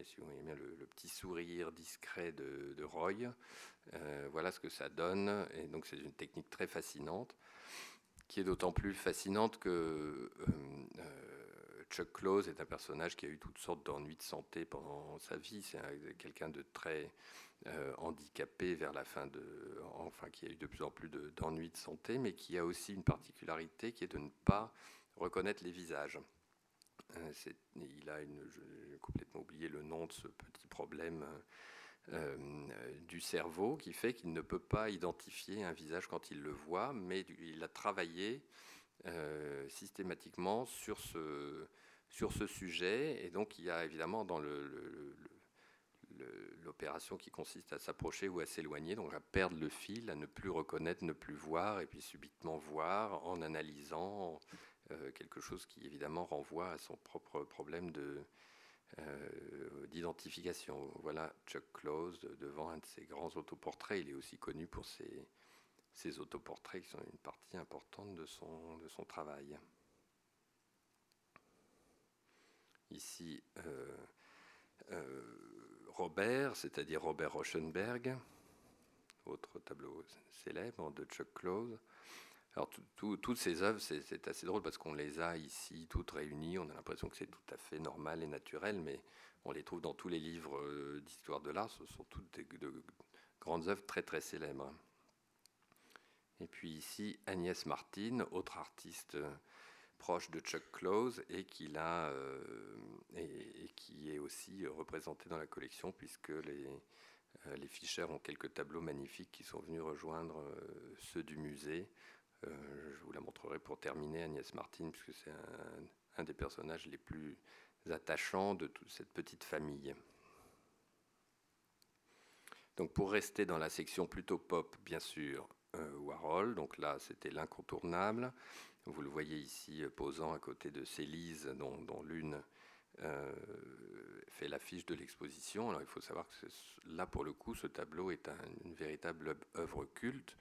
si vous voyez bien le, petit sourire discret de, Roy, euh, voilà ce que ça donne. Et donc c'est une technique très fascinante, qui est d'autant plus fascinante que euh, euh, Chuck Close est un personnage qui a eu toutes sortes d'ennuis de santé pendant sa vie. C'est quelqu'un de très handicapé vers la fin de, enfin qui a eu de plus en plus d'ennuis de santé, mais qui a aussi une particularité qui est de ne pas reconnaître les visages. Euh, il a j'ai complètement oublié le nom de ce petit problème euh, du cerveau qui fait qu'il ne peut pas identifier un visage quand il le voit, mais il a travaillé euh, systématiquement sur ce, sur ce sujet. Et donc il y a évidemment dans l'opération qui consiste à s'approcher ou à s'éloigner, donc à perdre le fil, à ne plus reconnaître, ne plus voir, et puis subitement voir en analysant, euh, quelque chose qui évidemment renvoie à son propre problème de, euh, d'identification. Voilà Chuck Close devant un de ses grands autoportraits. Il est aussi connu pour ses, ses autoportraits qui sont une partie importante de son, de son travail. Ici, euh, Robert, c'est-à-dire Robert Rauschenberg, autre tableau célèbre de Chuck Close. Toutes ces œuvres, c'est assez drôle parce qu'on les a ici toutes réunies. On a l'impression que c'est tout à fait normal et naturel, mais on les trouve dans tous les livres euh, d'histoire de l'art. Ce sont toutes de grandes œuvres très très célèbres. Et puis ici, Agnès Martin, autre artiste proche de Chuck Close et qui, qui est aussi représenté dans la collection puisque les, les Fischer ont quelques tableaux magnifiques qui sont venus rejoindre ceux du musée. Je vous la montrerai pour terminer, Agnès Martin, puisque c'est un, des personnages les plus attachants de toute cette petite famille. Donc pour rester dans la section plutôt pop, bien sûr, euh, Warhol. Donc là, c'était l'incontournable. Vous le voyez ici euh, posant à côté de Célise, dont, l'une euh, fait l'affiche de l'exposition. Alors il faut savoir que là, pour le coup, ce tableau est une véritable œuvre culte.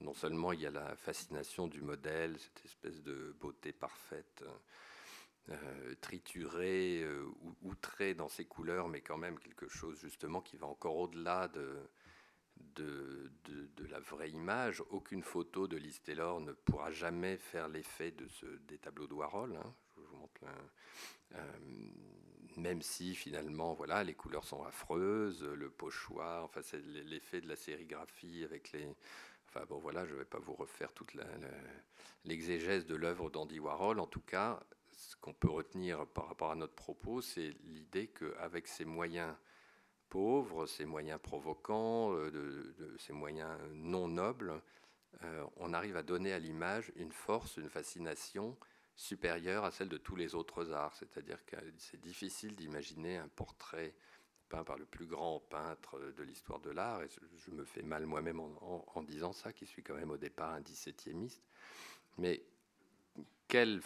Non seulement il y a la fascination du modèle, cette espèce de beauté parfaite euh, trituré euh, ou outré dans ses couleurs, mais quand même quelque chose justement qui va encore au-delà de, la vraie image. Aucune photo de Liz Taylor ne pourra jamais faire l'effet de ce, des tableaux de Warhol. Hein. Je vous montre euh, même si finalement, voilà, les couleurs sont affreuses, le pochoir, enfin c'est l'effet de la sérigraphie avec les, Enfin bon, voilà, je ne vais pas vous refaire toute l'exégèse de l'œuvre d'Andy Warhol. En tout cas, ce qu'on peut retenir par rapport à notre propos, c'est l'idée qu'avec ces moyens pauvres, ces moyens provocants, euh, ces moyens non nobles, euh, on arrive à donner à l'image une force, une fascination supérieure à celle de tous les autres arts. C'est-à-dire que c'est difficile d'imaginer un portrait peint par le plus grand peintre de l'histoire de l'art, et je me fais mal moi-même en, disant ça, qui suis quand même au départ un 17e mais quelle,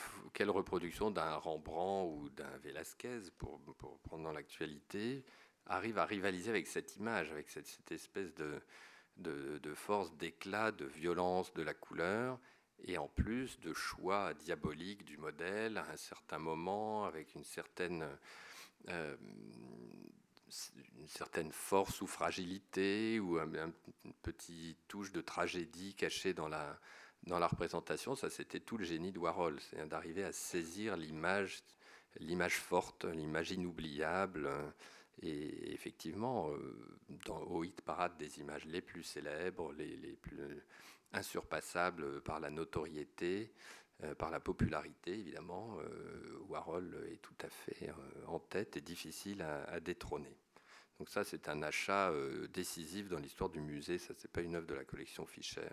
reproduction d'un Rembrandt ou d'un Velázquez, pour, prendre dans l'actualité, arrive à rivaliser avec cette image, avec cette, espèce de, de, force, d'éclat, de violence de la couleur, et en plus de choix diaboliques du modèle à un certain moment, avec une certaine, euh, une certaine force ou fragilité, ou un, une petite touche de tragédie cachée dans la, dans la représentation, ça c'était tout le génie de Warhol, c'est d'arriver à saisir l'image, l'image forte, l'image inoubliable. Et effectivement, euh, dans, au hit parade des images les plus célèbres, les, les plus insurpassables par la notoriété, euh, par la popularité évidemment, euh, Warhol est tout à fait en tête et difficile à détrôner. Donc ça, c'est un achat décisif dans l'histoire du musée. Ça, c'est pas une œuvre de la collection Fischer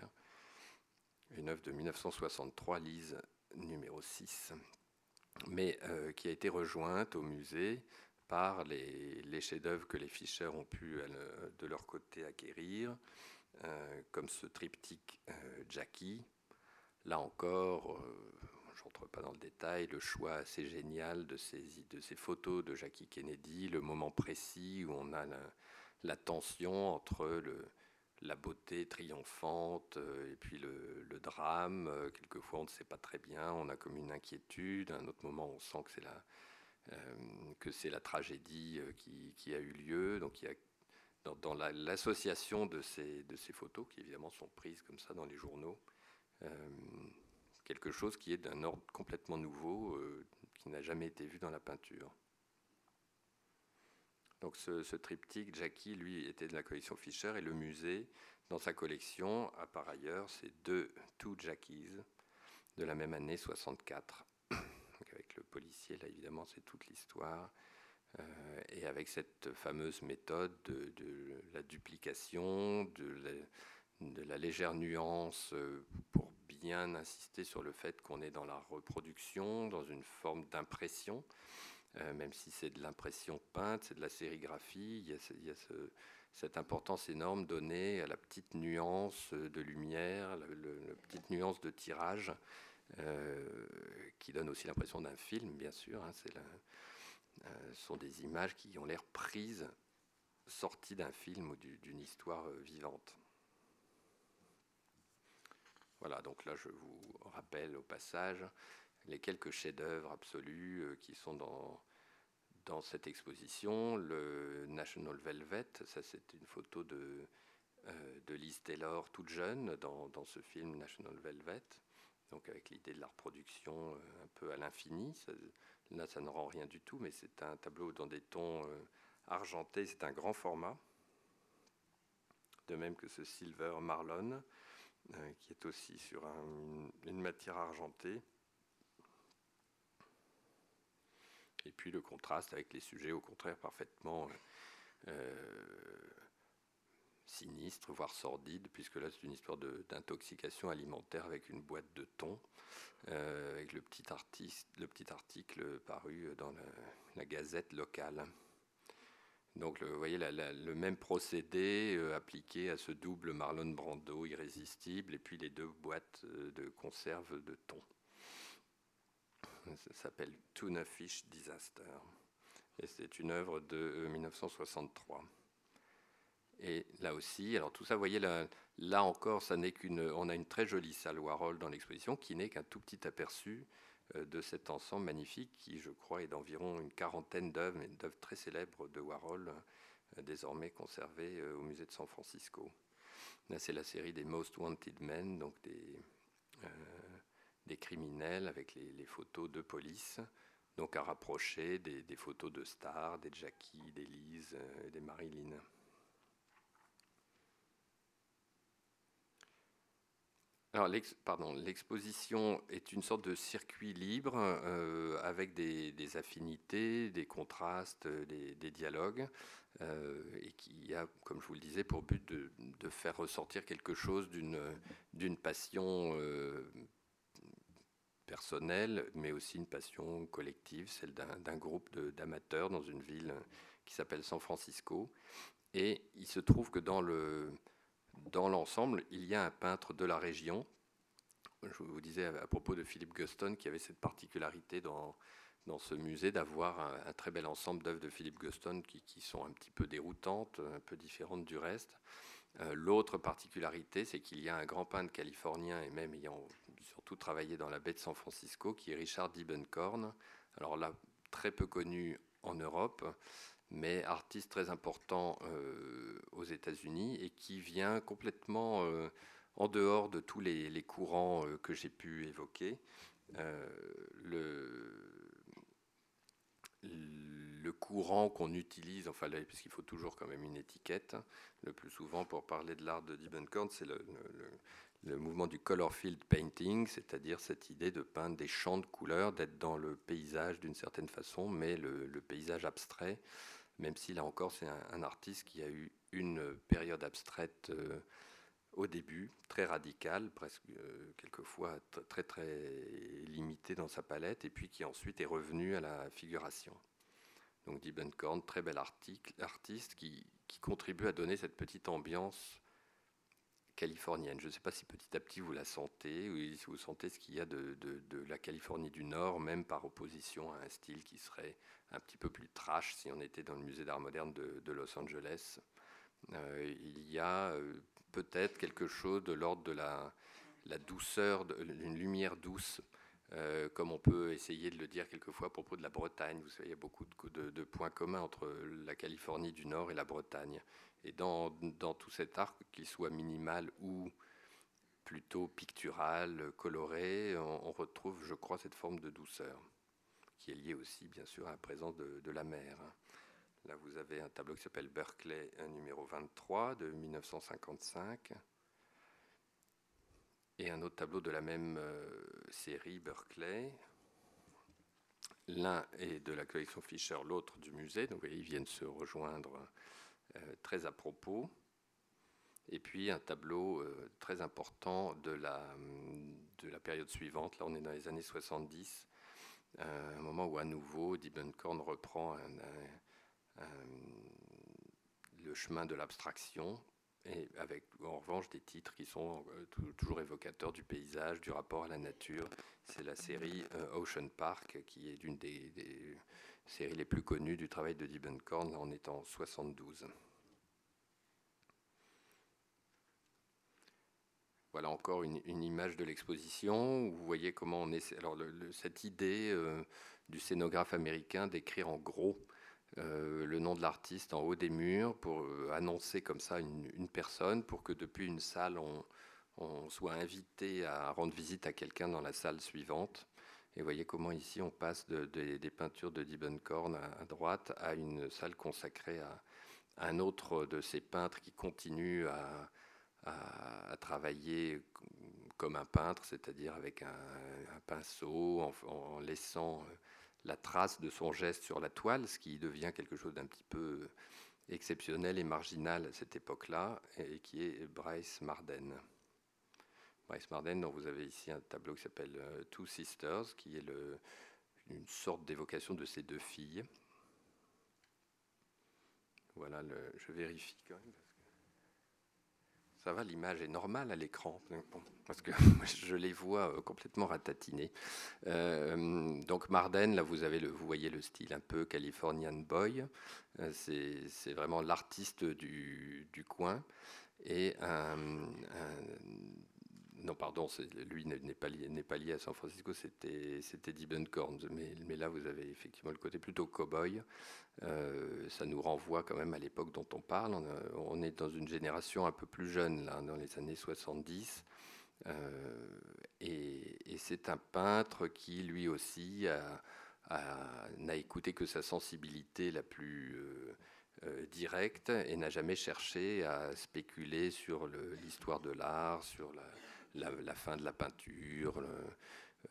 une œuvre de 1963, Lise numéro 6, mais euh, qui a été rejointe au musée par les, chefs-d'œuvre que les Fischer ont pu de leur côté acquérir, euh, comme ce triptyque euh, Jackie. Là encore, je n'entre pas dans le détail, le choix assez génial de ces, photos de Jackie Kennedy, le moment précis où on a la, tension entre la beauté triomphante euh, et puis le, drame. Euh, quelquefois, on ne sait pas très bien, on a comme une inquiétude. À un autre moment, on sent que c'est la, euh, tragédie qui, a eu lieu. Donc, dans, l'association de ces photos, qui évidemment sont prises comme ça dans les journaux, quelque chose qui est d'un ordre complètement nouveau, qui n'a jamais été vu dans la peinture. Donc ce, triptyque, Jackie, lui, était de la collection Fischer et le musée, dans sa collection, a par ailleurs ces deux Two Jackies de la même année 64. avec le policier, là évidemment, c'est toute l'histoire. Euh, et avec cette fameuse méthode de, la duplication, de la, légère nuance euh, pour bien insister sur le fait qu'on est dans la reproduction, dans une forme d'impression. Euh, même si c'est de l'impression peinte, c'est de la sérigraphie, il y a, cette importance énorme donnée à la petite nuance de lumière, la, petite nuance de tirage, euh, qui donne aussi l'impression d'un film, bien sûr. Hein, ce sont des images qui ont l'air prises, sorties d'un film ou d'une histoire vivante. Voilà, donc là je vous rappelle au passage les quelques chefs-d'œuvre absolus euh, qui sont dans, dans cette exposition. Le National Velvet, ça c'est une photo de, euh, de Liz Taylor toute jeune dans, dans, ce film National Velvet, donc avec l'idée de la reproduction euh, un peu à l'infini. Là, ça ne rend rien du tout, mais c'est un tableau dans des tons argentés, c'est un grand format. De même que ce Silver Marlon qui est aussi sur une, matière argentée. Et puis le contraste avec les sujets, au contraire, parfaitement sinistre, voire sordide, puisque là c'est une histoire d'intoxication alimentaire avec une boîte de thon, euh, avec le petit article paru dans la, gazette locale. Donc vous voyez le même procédé euh, appliqué à ce double Marlon Brando irrésistible et puis les deux boîtes euh, de conserve de thon. Ça s'appelle Tuna Fish Disaster. Et c'est une œuvre de 1963. Et là aussi, alors tout ça, vous voyez, là, encore, ça n'est qu'une, on a une très jolie salle Warhol dans l'exposition qui n'est qu'un tout petit aperçu euh, de cet ensemble magnifique qui, je crois, est d'environ une quarantaine d'œuvres, d'œuvres très célèbres de Warhol, euh, désormais conservées euh, au musée de San Francisco. Là, c'est la série des Most Wanted Men, donc des, des criminels avec les, photos de police, donc à rapprocher des, des photos de stars, des Jackie, des Liz, des Marilyn. Alors, l'exposition est une sorte de circuit libre euh, avec des, affinités, des contrastes, des, dialogues, euh, et qui a, comme je vous le disais, pour but de, faire ressortir quelque chose d'une passion euh, personnelle, mais aussi une passion collective, celle d'un groupe d'amateurs dans une ville qui s'appelle San Francisco. Et il se trouve que dans le dans l'ensemble, il y a un peintre de la région. Je vous disais à propos de Philippe Guston qui avait cette particularité dans, dans ce musée d'avoir un, très bel ensemble d'œuvres de Philippe Guston qui, qui, sont un petit peu déroutantes, un peu différentes du reste. Euh, l'autre particularité, c'est qu'il y a un grand peintre californien et même ayant surtout travaillé dans la baie de San Francisco, qui est Richard Diebenkorn. Alors là, très peu connu en Europe, mais artiste très important euh, aux États-Unis et qui vient complètement euh, en dehors de tous les, courants euh, que j'ai pu évoquer. le, courant qu'on utilise, enfin là, puisqu'il faut toujours quand même une étiquette, le plus souvent pour parler de l'art de Diebenkorn, c'est le, mouvement du color field painting, c'est-à-dire cette idée de peindre des champs de couleurs, d'être dans le paysage d'une certaine façon, mais le paysage abstrait même si là encore c'est un, artiste qui a eu une période abstraite euh, au début, très radicale, presque euh, quelquefois très très limitée dans sa palette, et puis qui ensuite est revenu à la figuration. Donc Diebenkorn, très bel artiste qui, contribue à donner cette petite ambiance californienne. Je ne sais pas si petit à petit vous la sentez, ou si vous sentez ce qu'il y a de, la Californie du Nord, même par opposition à un style qui serait un petit peu plus trash si on était dans le musée d'art moderne de, Los Angeles. Euh, il y a euh, peut-être quelque chose de l'ordre de la, douceur, d'une lumière douce, euh, comme on peut essayer de le dire quelquefois à propos de la Bretagne. Vous savez, il y a beaucoup de, de, points communs entre la Californie du Nord et la Bretagne. Et dans, dans tout cet art, qu'il soit minimal ou plutôt pictural, coloré, on retrouve, je crois, cette forme de douceur qui est lié aussi, bien sûr, à la présence de, la mer. Là, vous avez un tableau qui s'appelle Berkeley, numéro 23 de 1955. Et un autre tableau de la même euh, série, Berkeley. L'un est de la collection Fischer, l'autre du musée. Donc, vous voyez, ils viennent se rejoindre très à propos. Et puis un tableau euh, très important de la, de la période suivante. Là, on est dans les années 70 un moment où à nouveau Diebenkorn reprend le chemin de l'abstraction, et avec en revanche des titres qui sont euh, toujours évocateurs du paysage, du rapport à la nature. C'est la série euh, Ocean Park, qui est une des, des, séries les plus connues du travail de Diebenkorn en étant 72. Voilà encore une, image de l'exposition où vous voyez comment on essaie. Alors, cette idée euh, du scénographe américain d'écrire en gros euh, le nom de l'artiste en haut des murs pour euh, annoncer comme ça une, personne, pour que depuis une salle, on, soit invité à rendre visite à quelqu'un dans la salle suivante. Et vous voyez comment ici on passe des peintures de Diebenkorn à, droite à une salle consacrée à, à, un autre de ces peintres qui continue à à, travailler comme un peintre, c'est-à-dire avec un, pinceau, en, laissant la trace de son geste sur la toile, ce qui devient quelque chose d'un petit peu exceptionnel et marginal à cette époque-là, et qui est Bryce Marden. Marden, dont vous avez ici un tableau qui s'appelle euh, Two Sisters, qui est une sorte d'évocation de ces deux filles. Voilà, je vérifie quand même. Ça va, l'image est normale à l'écran, parce que je les vois euh, complètement ratatinés. Euh, donc Marden, là vous, avez vous voyez le style un peu Californian Boy, euh, c'est vraiment l'artiste du, coin. Et non, pardon, lui n'est pas, lié, à San Francisco, c'était Dibbenkorn. Mais, mais là, vous avez effectivement le côté plutôt cow-boy. Euh, ça nous renvoie quand même à l'époque dont on parle. On, est dans une génération un peu plus jeune, là, dans les années 70. Euh, et, c'est un peintre qui, lui aussi, n'a écouté que sa sensibilité la plus euh, directe et n'a jamais cherché à spéculer sur l'histoire de l'art, sur la, la, fin de la peinture.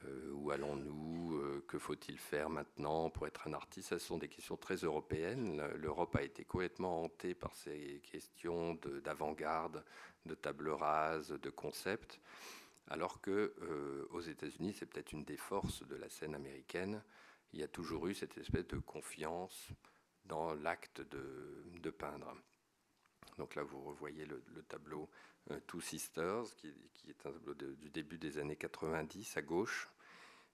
Euh, où allons-nous euh, Que faut-il faire maintenant pour être un artiste? Ce sont des questions très européennes. L'Europe a été complètement hantée par ces questions d'avant-garde, de, table rase, de concept, alors que euh, aux États-Unis, c'est peut-être une des forces de la scène américaine. Il y a toujours eu cette espèce de confiance dans l'acte de, peindre. Donc là, vous revoyez le, tableau Two Sisters, qui, est un tableau du début des années 90 à gauche.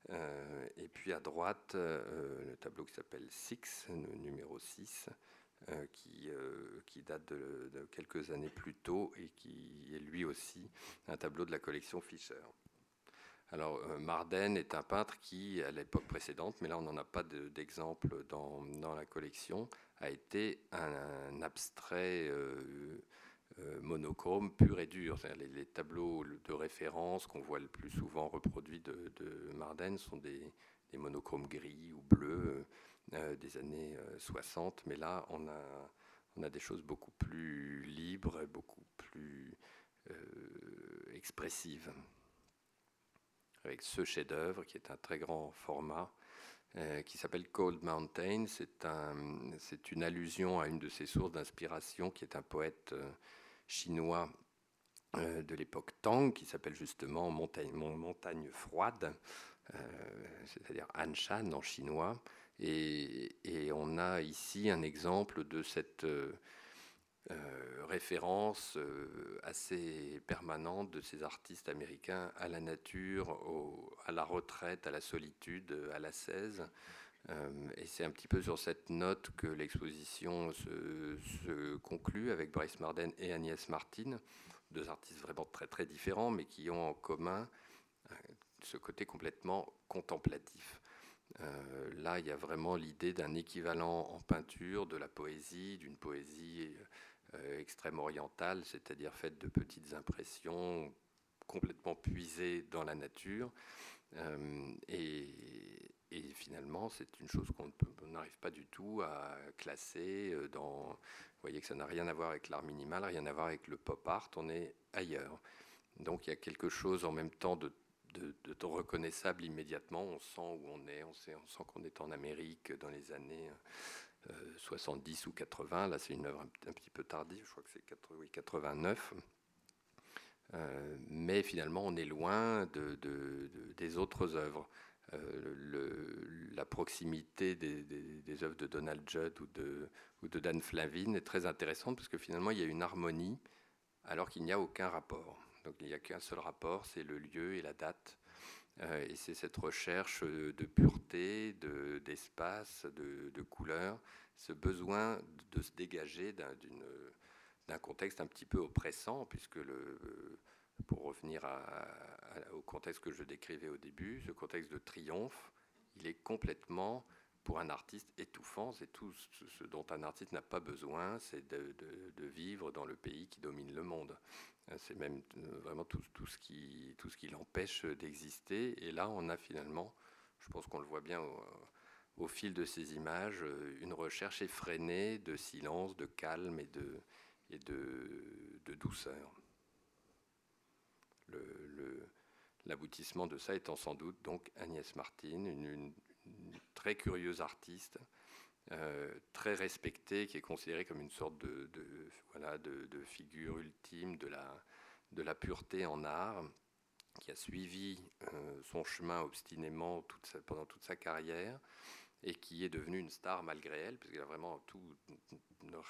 Euh, et puis à droite, euh, le tableau qui s'appelle Six, numéro 6, qui, qui, date de, quelques années plus tôt et qui est lui aussi un tableau de la collection Fischer. Alors, Marden est un peintre qui, à l'époque précédente, mais là on n'en a pas d'exemple dans, dans, la collection, a été un, abstrait euh, monochrome pur et dur. Les, tableaux de référence qu'on voit le plus souvent reproduits de, de Marden sont des, monochromes gris ou bleus euh, des années 60, euh, mais là on a, des choses beaucoup plus libres beaucoup plus expressives. Avec ce chef-d'œuvre qui est un très grand format qui s'appelle Cold Mountain. C'est un, une allusion à une de ses sources d'inspiration, qui est un poète chinois euh, de l'époque Tang, qui s'appelle justement montagne, froide, euh, c'est-à-dire Anshan en chinois. Et, on a ici un exemple de cette euh, référence assez permanente de ces artistes américains à la nature, à la retraite, à la solitude, à la 16. Euh, et c'est un petit peu sur cette note que l'exposition se, conclut avec Bryce Marden et Agnès Martin, deux artistes vraiment très très différents, mais qui ont en commun euh, ce côté complètement contemplatif. Euh, là, il y a vraiment l'idée d'un équivalent en peinture de la poésie, d'une poésie extrême orientale, c'est-à-dire faite de petites impressions complètement puisées dans la nature. et, et finalement, c'est une chose qu'on n'arrive pas du tout à classer euh. Vous voyez que ça n'a rien à voir avec l'art minimal, rien à voir avec le pop art, on est ailleurs. Donc il y a quelque chose en même temps de, reconnaissable immédiatement. On sent où on est, on, on sent qu'on est en Amérique dans les années 70 euh, ou 80. Là, c'est une œuvre un, petit peu tardive, je crois que c'est 89. Euh, mais finalement, on est loin de, des autres œuvres. Euh, la proximité des, des, œuvres de Donald Judd ou de, ou de Dan Flavin est très intéressante parce que finalement il y a une harmonie alors qu'il n'y a aucun rapport. Donc il n'y a qu'un seul rapport, c'est le lieu et la date. Euh, et c'est cette recherche de pureté, d'espace, de, de, couleur, ce besoin de se dégager d'un contexte un petit peu oppressant, puisque le, pour revenir au contexte que je décrivais au début, ce contexte de triomphe, il est complètement, pour un artiste, étouffant. C'est tout ce dont un artiste n'a pas besoin, c'est de, vivre dans le pays qui domine le monde. C'est même euh, vraiment tout, ce qui, qui l'empêche d'exister. Et là, on a finalement, je pense qu'on le voit bien au, fil de ces images, une recherche effrénée de silence, de calme et de, et de douceur. L'aboutissement de ça étant sans doute donc Agnès Martin, une, très curieuse artiste, euh, très respectée, qui est considérée comme une sorte de, voilà, de, figure ultime de la, de la pureté en art, qui a suivi euh, son chemin obstinément pendant toute sa carrière et qui est devenue une star malgré elle, parce qu'elle a vraiment tout,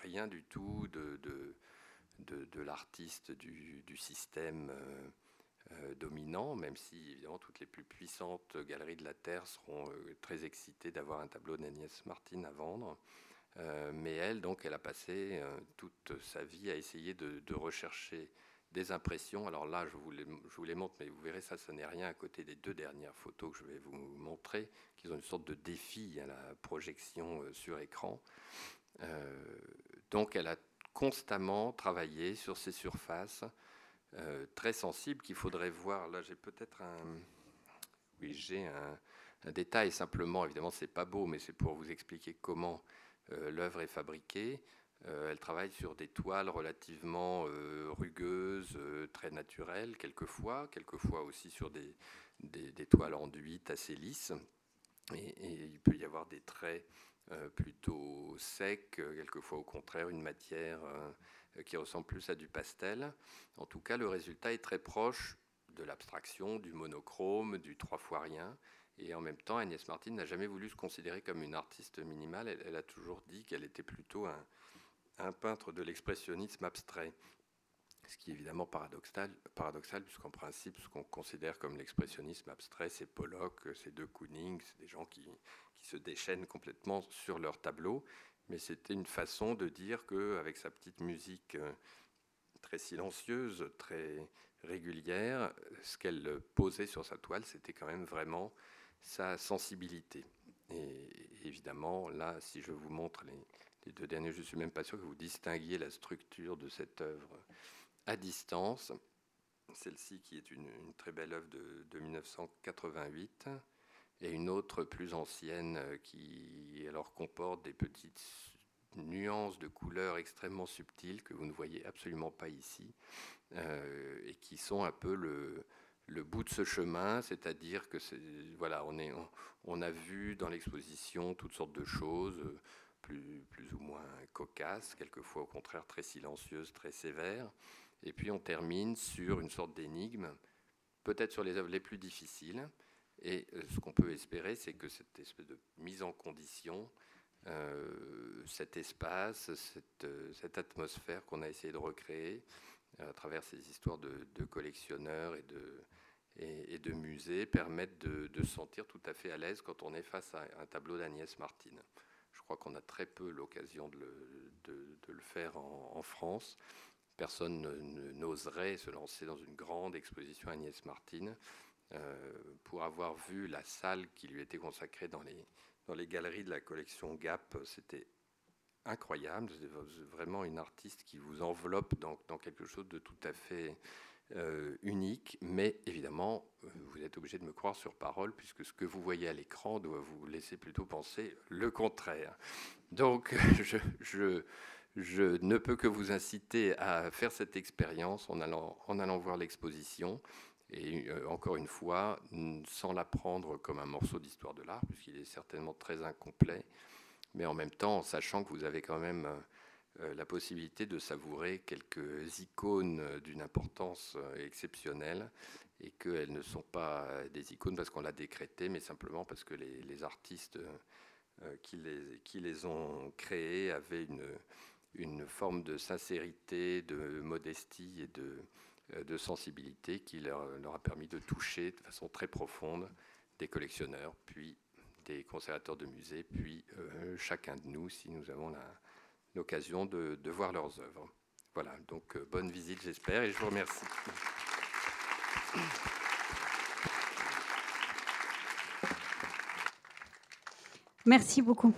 rien du tout de, de, de, l'artiste du, du, système euh, dominant, même si évidemment toutes les plus puissantes galeries de la Terre seront euh, très excitées d'avoir un tableau d'Agnès Martin à vendre. mais elle, donc, elle a passé toute sa vie à essayer de, rechercher des impressions. Alors là, je vous, les, je montre, mais vous verrez, ça, ce n'est rien à côté des deux dernières photos que je vais vous montrer, qui ont une sorte de défi à la projection euh, sur écran. Euh, donc, elle a constamment travaillé sur ces surfaces euh, très sensibles qu'il faudrait voir. Là, j'ai peut-être un... Oui, j'ai un, détail simplement. Évidemment, c'est pas beau, mais c'est pour vous expliquer comment l'œuvre est fabriquée. Euh, elle travaille sur des toiles relativement euh, rugueuses, euh, très naturelles, quelquefois, quelquefois aussi sur des, des, toiles enduites assez lisses. Et, il peut y avoir des traits plutôt secs, quelquefois au contraire une matière qui ressemble plus à du pastel. En tout cas, le résultat est très proche de l'abstraction, du monochrome, du trois fois rien. Et en même temps, Agnès Martin n'a jamais voulu se considérer comme une artiste minimale. elle a toujours dit qu'elle était plutôt un, un peintre de l'expressionnisme abstrait. Ce qui est évidemment paradoxal, paradoxal puisqu'en principe, ce qu'on considère comme l'expressionnisme abstrait, c'est Pollock, c'est De Kooning, c'est des gens qui, qui, se déchaînent complètement sur leur tableau. Mais c'était une façon de dire qu'avec sa petite musique euh, très silencieuse, très régulière, ce qu'elle posait sur sa toile, c'était quand même vraiment sa sensibilité. Et évidemment, là, si je vous montre les, les deux derniers, je ne suis même pas sûr que vous distinguiez la structure de cette œuvre à distance. Celle-ci qui est une, très belle œuvre de, 1988 et une autre plus ancienne qui alors comporte des petites nuances de couleurs extrêmement subtiles que vous ne voyez absolument pas ici euh, et qui sont un peu le, le bout de ce chemin, c'est-à-dire que voilà, on, est, on, a vu dans l'exposition toutes sortes de choses, plus, ou moins cocasse, quelquefois au contraire très silencieuse, très sévère. Et puis on termine sur une sorte d'énigme, peut-être sur les œuvres les plus difficiles. Et euh, ce qu'on peut espérer, c'est que cette espèce de mise en condition, euh, cet espace, cette, euh, cette atmosphère qu'on a essayé de recréer à travers ces histoires de, collectionneurs et de, musées, permettent de, se sentir tout à fait à l'aise quand on est face à un tableau d'Agnès Martin. Je crois qu'on a très peu l'occasion de, le, faire en, France. Personne n'oserait se lancer dans une grande exposition Agnès Martin. Euh, pour avoir vu la salle qui lui était consacrée dans les, dans les galeries de la collection Gap, c'était incroyable. Vraiment une artiste qui vous enveloppe dans, quelque chose de tout à fait euh, unique, mais évidemment, euh, vous êtes obligé de me croire sur parole, puisque ce que vous voyez à l'écran doit vous laisser plutôt penser le contraire. Donc, je, je, je ne peux que vous inciter à faire cette expérience en allant, en allant voir l'exposition, et euh, encore une fois, sans la prendre comme un morceau d'histoire de l'art, puisqu'il est certainement très incomplet, mais en même temps, en sachant que vous avez quand même euh, la possibilité de savourer quelques icônes d'une importance euh, exceptionnelle et qu'elles ne sont pas des icônes parce qu'on l'a décrété, mais simplement parce que les, artistes euh, qui les, qui les ont créées avaient une, une forme de sincérité, de modestie et de, de sensibilité qui leur, leur, a permis de toucher de façon très profonde des collectionneurs, puis des conservateurs de musées, puis chacun de nous, si nous avons l'occasion de, voir leurs œuvres. Voilà, donc euh, bonne visite j'espère et je vous remercie.
Merci beaucoup.